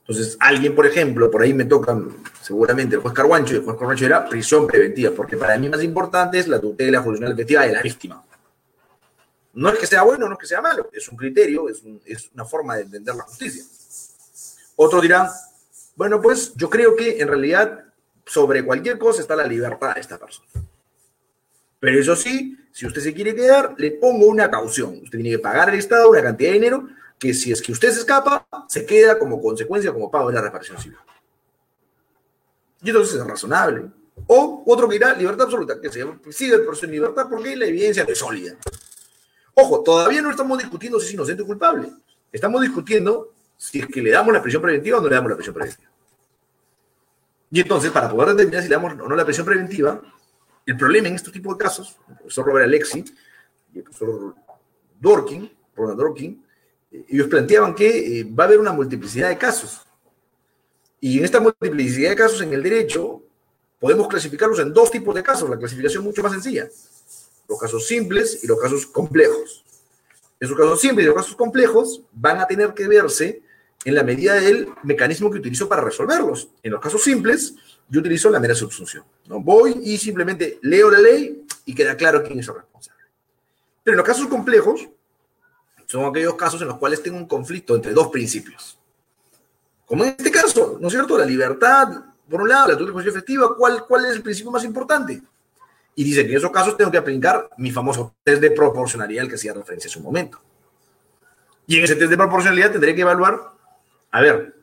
Entonces, alguien, por ejemplo, por ahí me tocan seguramente el juez Carguancho, y el juez Carguancho era prisión preventiva, porque para mí más importante es la tutela judicial efectiva de la víctima. No es que sea bueno, no es que sea malo, es un criterio, es, es una forma de entender la justicia. Otros dirán, bueno, pues yo creo que en realidad sobre cualquier cosa está la libertad de esta persona. Pero eso sí, si usted se quiere quedar, le pongo una caución. Usted tiene que pagar al Estado una cantidad de dinero que si es que usted se escapa, se queda como consecuencia, como pago de la reparación civil. Y entonces es razonable. O otro que dirá libertad absoluta, que se sigue el proceso de libertad porque la evidencia no es sólida. Ojo, todavía no estamos discutiendo si es inocente o culpable. Estamos discutiendo si es que le damos la prisión preventiva o no le damos la prisión preventiva. Y entonces, para poder determinar si le damos o no la prisión preventiva, el problema en este tipo de casos, el profesor Robert Alexi y el profesor Dorkin, Ronald Dorkin, ellos planteaban que eh, va a haber una multiplicidad de casos. Y en esta multiplicidad de casos en el derecho, podemos clasificarlos en dos tipos de casos, la clasificación mucho más sencilla. Los casos simples y los casos complejos. Esos casos simples y los casos complejos van a tener que verse en la medida del mecanismo que utilizo para resolverlos. En los casos simples, yo utilizo la mera subsunción. ¿no? Voy y simplemente leo la ley y queda claro quién es el responsable. Pero en los casos complejos, son aquellos casos en los cuales tengo un conflicto entre dos principios. Como en este caso, ¿no es cierto? La libertad, por un lado, la tutela efectiva, ¿cuál, ¿cuál es el principio más importante? Y dice que en esos casos tengo que aplicar mi famoso test de proporcionalidad al que hacía referencia hace un momento. Y en ese test de proporcionalidad tendré que evaluar, a ver,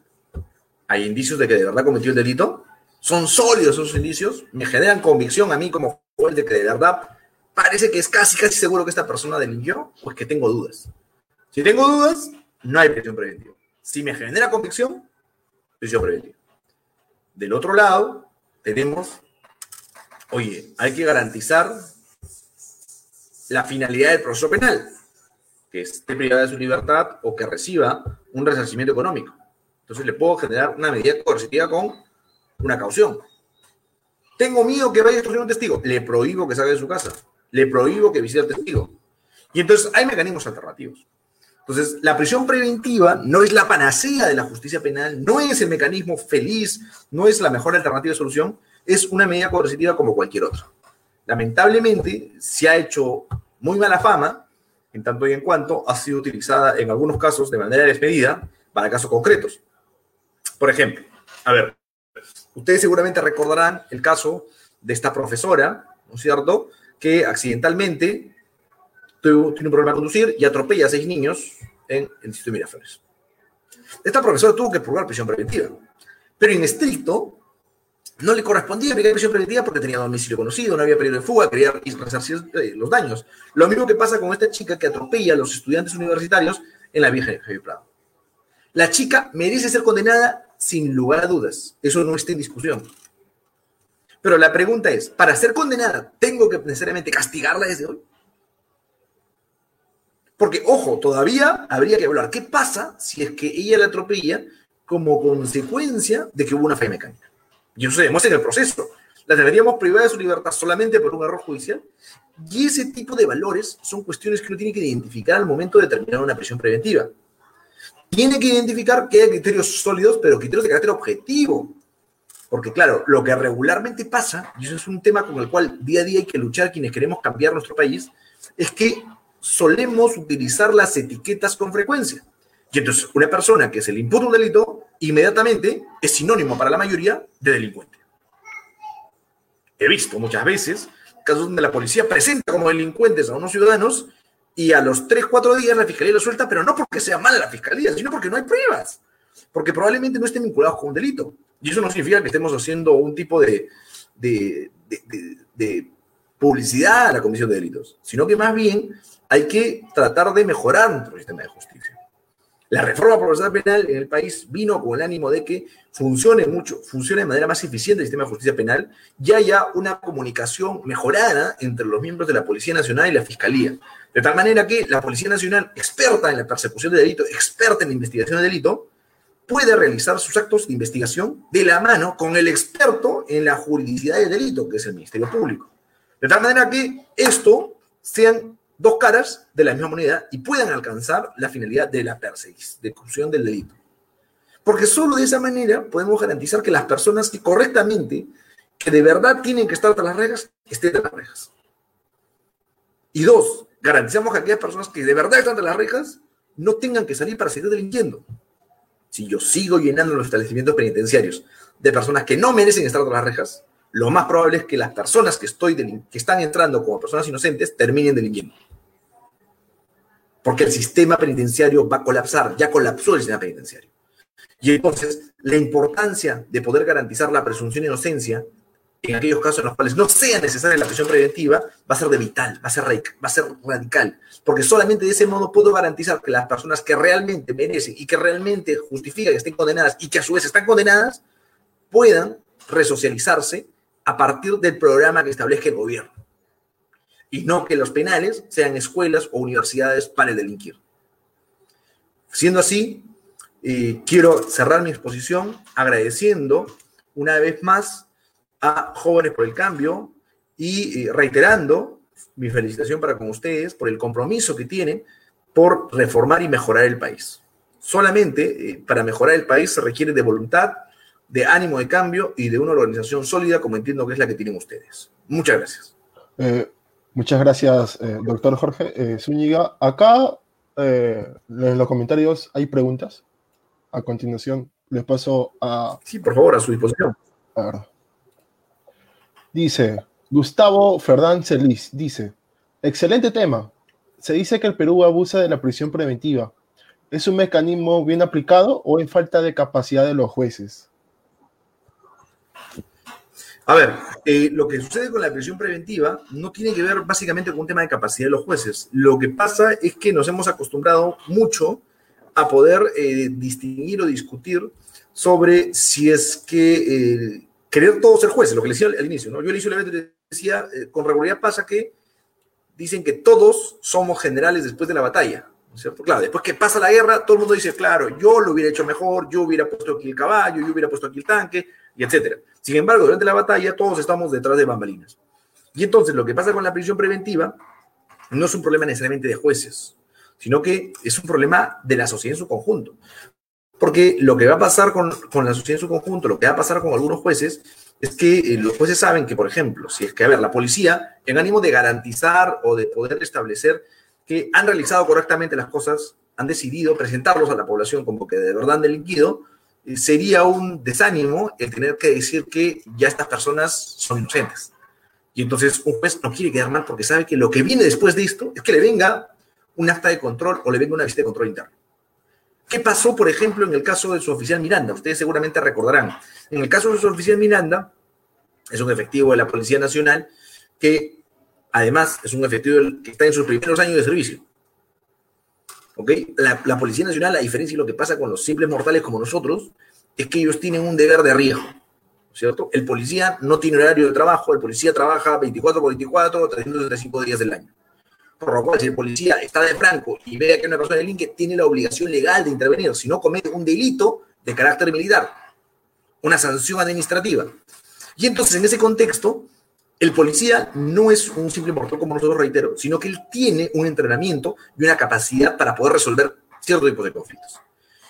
¿hay indicios de que de verdad cometió el delito? ¿Son sólidos esos indicios? ¿Me generan convicción a mí como juez de que de verdad parece que es casi, casi seguro que esta persona delinquió? Pues que tengo dudas. Si tengo dudas, no hay prisión preventiva. Si me genera convicción, prisión preventiva. Del otro lado, tenemos, oye, hay que garantizar la finalidad del proceso penal, que esté privada de su libertad o que reciba un resarcimiento económico. Entonces le puedo generar una medida coercitiva con una caución. Tengo miedo que vaya a extorsionar un testigo. Le prohíbo que salga de su casa. Le prohíbo que visite al testigo. Y entonces hay mecanismos alternativos. Entonces, la prisión preventiva no es la panacea de la justicia penal, no es el mecanismo feliz, no es la mejor alternativa de solución, es una medida coercitiva como cualquier otra. Lamentablemente, se ha hecho muy mala fama, en tanto y en cuanto ha sido utilizada en algunos casos de manera despedida para casos concretos. Por ejemplo, a ver, ustedes seguramente recordarán el caso de esta profesora, ¿no es cierto?, que accidentalmente tiene un problema de conducir y atropella a seis niños en el Instituto de Miraflores. Esta profesora tuvo que purgar prisión preventiva, pero en estricto no le correspondía aplicar prisión preventiva porque tenía domicilio conocido, no había periodo de fuga, quería resarcir eh, los daños. Lo mismo que pasa con esta chica que atropella a los estudiantes universitarios en la vieja de Prado. La chica merece ser condenada sin lugar a dudas. Eso no está en discusión. Pero la pregunta es, para ser condenada, ¿tengo que necesariamente castigarla desde hoy? Porque, ojo, todavía habría que hablar. ¿Qué pasa si es que ella la atropella como consecuencia de que hubo una falla mecánica? Y eso se demuestra en el proceso. La deberíamos privar de su libertad solamente por un error judicial. Y ese tipo de valores son cuestiones que uno tiene que identificar al momento de terminar una prisión preventiva. Tiene que identificar que hay criterios sólidos, pero criterios de carácter objetivo. Porque claro, lo que regularmente pasa, y eso es un tema con el cual día a día hay que luchar quienes queremos cambiar nuestro país, es que solemos utilizar las etiquetas con frecuencia. Y entonces una persona que se le imputa un delito, inmediatamente es sinónimo para la mayoría de delincuente. He visto muchas veces casos donde la policía presenta como delincuentes a unos ciudadanos y a los 3, 4 días la fiscalía lo suelta, pero no porque sea mala la fiscalía, sino porque no hay pruebas, porque probablemente no estén vinculados con un delito. Y eso no significa que estemos haciendo un tipo de, de, de publicidad a la comisión de delitos, sino que más bien hay que tratar de mejorar nuestro sistema de justicia. La reforma procesal penal en el país vino con el ánimo de que funcione mucho, funcione de manera más eficiente el sistema de justicia penal y haya una comunicación mejorada entre los miembros de la Policía Nacional y la Fiscalía. De tal manera que la Policía Nacional, experta en la persecución de delito, experta en la investigación de delito, puede realizar sus actos de investigación de la mano con el experto en la juridicidad de delito, que es el Ministerio Público. De tal manera que esto sean dos caras de la misma moneda y puedan alcanzar la finalidad de la persecución del delito. Porque solo de esa manera podemos garantizar que las personas que correctamente, que de verdad tienen que estar tras las rejas, estén tras las rejas. Y dos, garantizamos que aquellas personas que de verdad están tras las rejas no tengan que salir para seguir delinquiendo. Si yo sigo llenando los establecimientos penitenciarios de personas que no merecen estar tras las rejas, lo más probable es que las personas que, estoy que están entrando como personas inocentes terminen delinquiendo. Porque el sistema penitenciario va a colapsar, ya colapsó el sistema penitenciario. Y entonces, la importancia de poder garantizar la presunción de inocencia en aquellos casos en los cuales no sea necesaria la prisión preventiva, va a ser de vital, va a ser, va a ser radical, porque solamente de ese modo puedo garantizar que las personas que realmente merecen y que realmente justifican que estén condenadas y que a su vez están condenadas, puedan resocializarse a partir del programa que establezca el gobierno. Y no que los penales sean escuelas o universidades para delinquir. Siendo así, eh, quiero cerrar mi exposición agradeciendo una vez más a Jóvenes por el Cambio y eh, reiterando mi felicitación para con ustedes por el compromiso que tienen por reformar y mejorar el país. Solamente eh, para mejorar el país se requiere de voluntad, de ánimo de cambio y de una organización sólida como entiendo que es la que tienen ustedes. Muchas gracias. Eh, muchas gracias, eh, doctor Jorge eh, Zúñiga. Acá en los comentarios hay preguntas. A continuación les paso a... Sí, por favor, a su disposición. A ver. Dice, Gustavo Ferdán Celis, dice, excelente tema. Se dice que el Perú abusa de la prisión preventiva. ¿Es un mecanismo bien aplicado o en falta de capacidad de los jueces? A ver, eh, lo que sucede con la prisión preventiva no tiene que ver básicamente con un tema de capacidad de los jueces. Lo que pasa es que nos hemos acostumbrado mucho a poder eh, distinguir o discutir sobre si es que eh, querer todos ser jueces, lo que le decía al, inicio, ¿no? Yo al inicio le decía, eh, con regularidad pasa que dicen que todos somos generales después de la batalla, ¿no es cierto? Claro, después que pasa la guerra, todo el mundo dice, claro, yo lo hubiera hecho mejor, yo hubiera puesto aquí el caballo, yo hubiera puesto aquí el tanque, y etcétera. Sin embargo, durante la batalla todos estamos detrás de bambalinas. Y entonces lo que pasa con la prisión preventiva no es un problema necesariamente de jueces, sino que es un problema de la sociedad en su conjunto. Porque lo que va a pasar con, con la sociedad en su conjunto, lo que va a pasar con algunos jueces, es que eh, los jueces saben que, por ejemplo, si es que, a ver, la policía, en ánimo de garantizar o de poder establecer que han realizado correctamente las cosas, han decidido presentarlos a la población como que de verdad han delinquido, sería un desánimo el tener que decir que ya estas personas son inocentes. Y entonces un juez no quiere quedar mal porque sabe que lo que viene después de esto es que le venga un acta de control o le venga una visita de control interno. ¿Qué pasó, por ejemplo, en el caso de su oficial Miranda? Ustedes seguramente recordarán. En el caso de su oficial Miranda, es un efectivo de la Policía Nacional que además es un efectivo que está en sus primeros años de servicio. ¿Ok? La, Policía Nacional, a diferencia de lo que pasa con los simples mortales como nosotros, es que ellos tienen un deber de riesgo. ¿Cierto? El policía no tiene horario de trabajo, el policía trabaja 24 por 24, 365 días del año. Por lo cual, si el policía está de franco y ve que una persona delinque, tiene la obligación legal de intervenir, si no comete un delito de carácter militar, una sanción administrativa. Y entonces, en ese contexto, el policía no es un simple mortal como nosotros reitero, sino que él tiene un entrenamiento y una capacidad para poder resolver ciertos tipos de conflictos.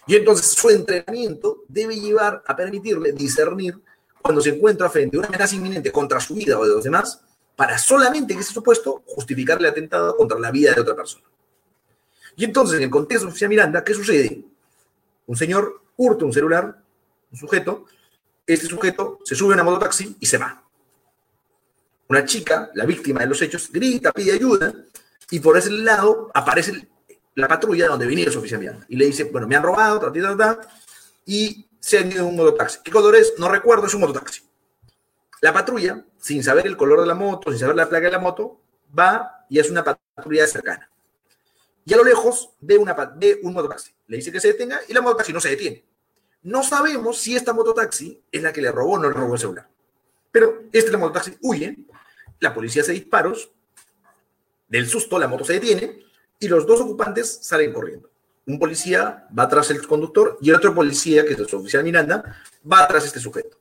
Y entonces su entrenamiento debe llevar a permitirle discernir cuando se encuentra frente a una amenaza inminente contra su vida o de los demás, para solamente en ese supuesto justificar el atentado contra la vida de otra persona. Y entonces, en el contexto de Oficina Miranda, ¿qué sucede? Un señor hurta un celular, un sujeto, este sujeto se sube a una mototaxi y se va. Una chica, la víctima de los hechos, grita, pide ayuda, y por ese lado aparece la patrulla donde su oficina Miranda. Y le dice, bueno, me han robado, y se han ido en un mototaxi. ¿Qué color es? No recuerdo, es un mototaxi. La patrulla, sin saber el color de la moto, sin saber la placa de la moto, va y es una patrulla cercana. Y a lo lejos ve, una, ve un mototaxi. Le dice que se detenga y la mototaxi no se detiene. No sabemos si esta mototaxi es la que le robó o no le robó el celular. Pero este mototaxi huye, la policía hace disparos, del susto la moto se detiene y los dos ocupantes salen corriendo un policía va tras el conductor y el otro policía, que es su oficial Miranda, va tras este sujeto.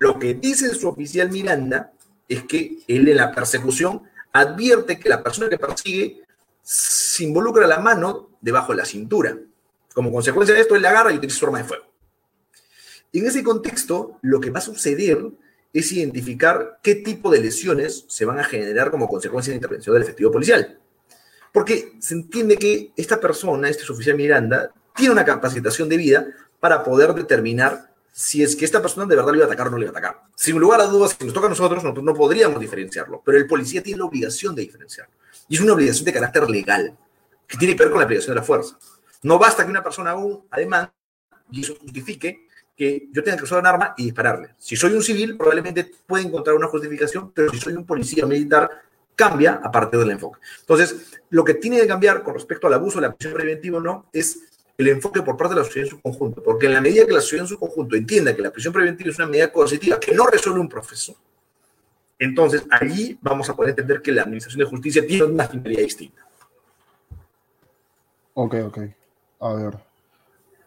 Lo que dice su oficial Miranda es que él en la persecución advierte que la persona que persigue se involucra la mano debajo de la cintura. Como consecuencia de esto, él la agarra y utiliza su arma de fuego. En ese contexto, lo que va a suceder es identificar qué tipo de lesiones se van a generar como consecuencia de la intervención del efectivo policial. Porque se entiende que esta persona, este oficial Miranda, tiene una capacitación de vida para poder determinar si es que esta persona de verdad le iba a atacar o no le iba a atacar. Sin lugar a dudas, si nos toca a nosotros, nosotros no podríamos diferenciarlo, pero el policía tiene la obligación de diferenciarlo. Y es una obligación de carácter legal, que tiene que ver con la aplicación de la fuerza. No basta que una persona haga un y eso justifique que yo tenga que usar un arma y dispararle. Si soy un civil, probablemente puede encontrar una justificación, pero si soy un policía militar, cambia a partir del enfoque. Entonces, lo que tiene que cambiar con respecto al abuso de la prisión preventiva o no es el enfoque por parte de la sociedad en su conjunto, porque en la medida que la sociedad en su conjunto entienda que la prisión preventiva es una medida coercitiva que no resuelve un proceso, entonces allí vamos a poder entender que la administración de justicia tiene una finalidad distinta. Ok, ok. A ver.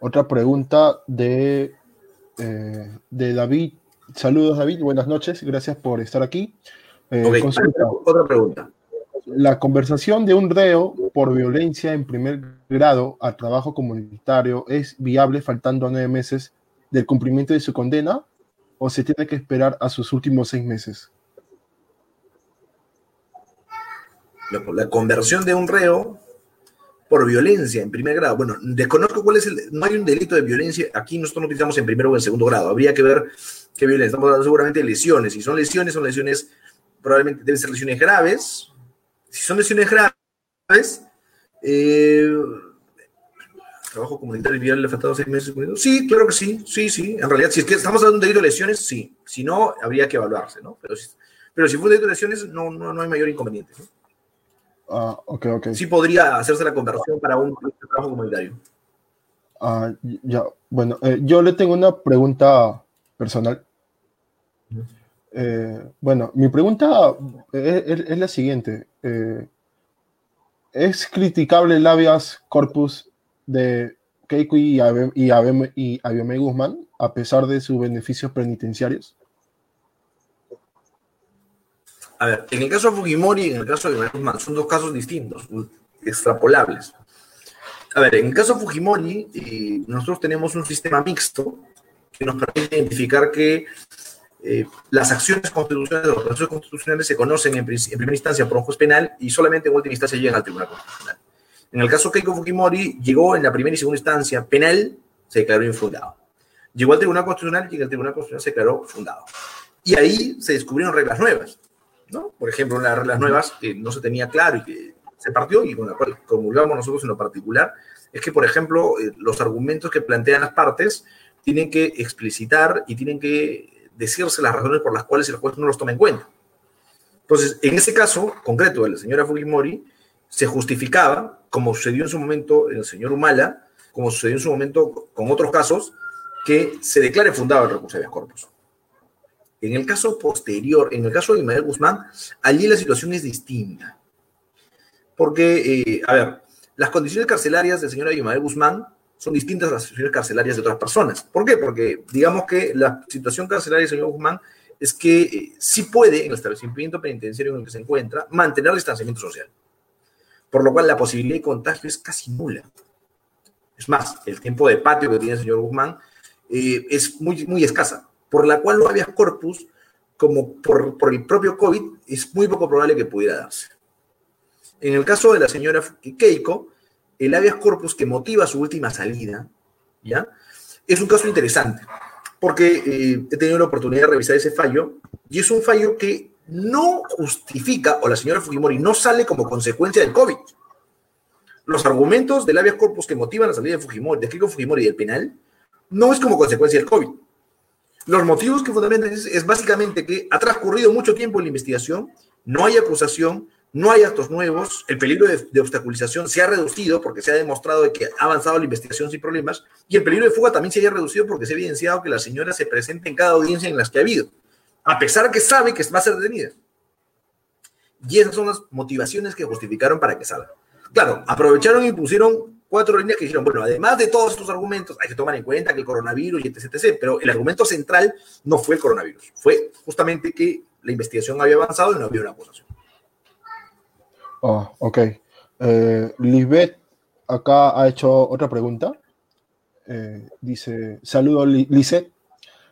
Otra pregunta de, eh, de David. Saludos David, buenas noches, gracias por estar aquí. Eh, otra pregunta. La conversación de un reo por violencia en primer grado a trabajo comunitario es viable faltando a nueve meses del cumplimiento de su condena o se tiene que esperar a sus últimos seis meses? La, conversión de un reo por violencia en primer grado. Bueno, desconozco cuál es el. No hay un delito de violencia. Aquí nosotros no utilizamos en primero o en segundo grado. Habría que ver qué violencia. Estamos hablando seguramente de lesiones. Si son lesiones, son lesiones probablemente deben ser lesiones graves. Si son lesiones graves, eh, trabajo comunitario y vial le faltado seis meses. Sí, claro que sí, sí, sí. En realidad, si es que estamos hablando de delito de lesiones, sí. Si no, habría que evaluarse, ¿no? Pero si, pero si fue un delito de lesiones, no, no, no hay mayor inconveniente. Ah, ok, ok. Sí podría hacerse la conversión para un trabajo comunitario. Ah, ya, bueno, eh, yo le tengo una pregunta personal. Eh, bueno, mi pregunta es, la siguiente. Eh, ¿Es criticable el habeas corpus de Keiko y, Abiome Guzmán a pesar de sus beneficios penitenciarios? A ver, en el caso de Fujimori y en el caso de Guzmán son dos casos distintos, extrapolables. A ver, en el caso de Fujimori, eh, nosotros tenemos un sistema mixto que nos permite identificar que eh, las acciones constitucionales los procesos constitucionales se conocen en, primera instancia por un juez penal y solamente en última instancia llegan al Tribunal Constitucional. En el caso Keiko Fujimori, llegó en la primera y segunda instancia penal, se declaró infundado. Llegó al Tribunal Constitucional y en el Tribunal Constitucional se declaró fundado. Y ahí se descubrieron reglas nuevas. ¿No? Por ejemplo, una de las reglas nuevas que no se tenía claro y que se partió y con la cual comulgamos nosotros en lo particular, es que, por ejemplo, eh, los argumentos que plantean las partes tienen que explicitar y tienen que decirse las razones por las cuales el juez no los toma en cuenta. Entonces, en ese caso concreto de la señora Fujimori, se justificaba, como sucedió en su momento en el señor Humala, como sucedió en su momento con otros casos, que se declare fundado el recurso de corpus. En el caso posterior, en el caso de Ismael Guzmán, allí la situación es distinta porque, eh, a ver, las condiciones carcelarias del señor Abimael Guzmán son distintas a las condiciones carcelarias de otras personas. ¿Por qué? Porque digamos que la situación carcelaria del señor Guzmán es que eh, sí puede, en el establecimiento penitenciario en el que se encuentra, mantener distanciamiento social. Por lo cual la posibilidad de contagio es casi nula. Es más, el tiempo de patio que tiene el señor Guzmán eh, es muy, muy escasa, por la cual no había corpus, como por, por el propio COVID, es muy poco probable que pudiera darse. En el caso de la señora Keiko, el habeas corpus que motiva su última salida, ¿ya? Es un caso interesante, porque eh, he tenido la oportunidad de revisar ese fallo, y es un fallo que no justifica, o la señora Fujimori no sale como consecuencia del COVID. Los argumentos del habeas corpus que motivan la salida de Fujimori, de Keiko Fujimori del penal, no es como consecuencia del COVID. Los motivos que fundamentan es, es básicamente que ha transcurrido mucho tiempo en la investigación, no hay acusación, no hay actos nuevos, el peligro de, obstaculización se ha reducido porque se ha demostrado que ha avanzado la investigación sin problemas, y el peligro de fuga también se ha reducido porque se ha evidenciado que la señora se presenta en cada audiencia en las que ha habido, a pesar de que sabe que va a ser detenida. Y esas son las motivaciones que justificaron para que salga. Claro, aprovecharon y pusieron cuatro líneas que dijeron, bueno, además de todos estos argumentos, hay que tomar en cuenta que el coronavirus y etc, etc, pero el argumento central no fue el coronavirus, fue justamente que la investigación había avanzado y no había una acusación. Oh, ok. Eh, Lisbeth acá ha hecho otra pregunta. Eh, dice, saludo Lisette.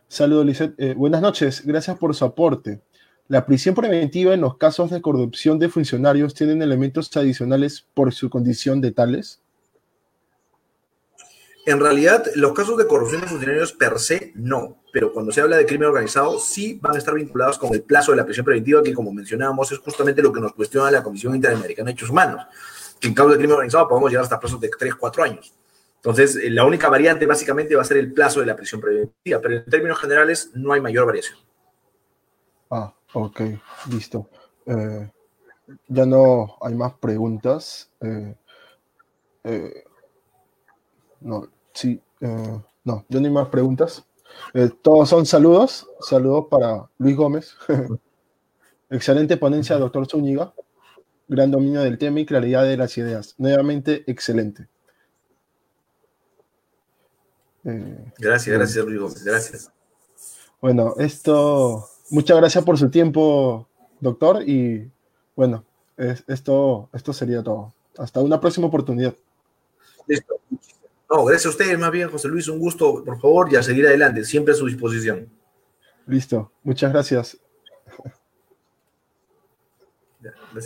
Saludo Lisette. Eh, buenas noches, gracias por su aporte. La prisión preventiva en los casos de corrupción de funcionarios tienen elementos adicionales por su condición de tales. En realidad, los casos de corrupción de funcionarios per se no, pero cuando se habla de crimen organizado sí van a estar vinculados con el plazo de la prisión preventiva, que como mencionábamos es justamente lo que nos cuestiona la Comisión Interamericana de Derechos Humanos, que en caso de crimen organizado podemos llegar hasta plazos de 3, 4 años. Entonces, eh, la única variante básicamente va a ser el plazo de la prisión preventiva, pero en términos generales no hay mayor variación. Ah, ok, listo. Eh, ya no hay más preguntas. Eh, no, Sí, eh, no, yo ni más preguntas. Eh, todos son saludos. Saludos para Luis Gómez. Excelente ponencia, doctor Zúñiga. Gran dominio del tema y claridad de las ideas. Nuevamente, excelente. Eh, gracias, gracias, Luis Gómez. Gracias. Bueno, esto. Muchas gracias por su tiempo, doctor. Y bueno, esto, esto sería todo. Hasta una próxima oportunidad. Listo. No, gracias a ustedes más bien, José Luis, un gusto, por favor, y a seguir adelante, siempre a su disposición. Listo, muchas gracias.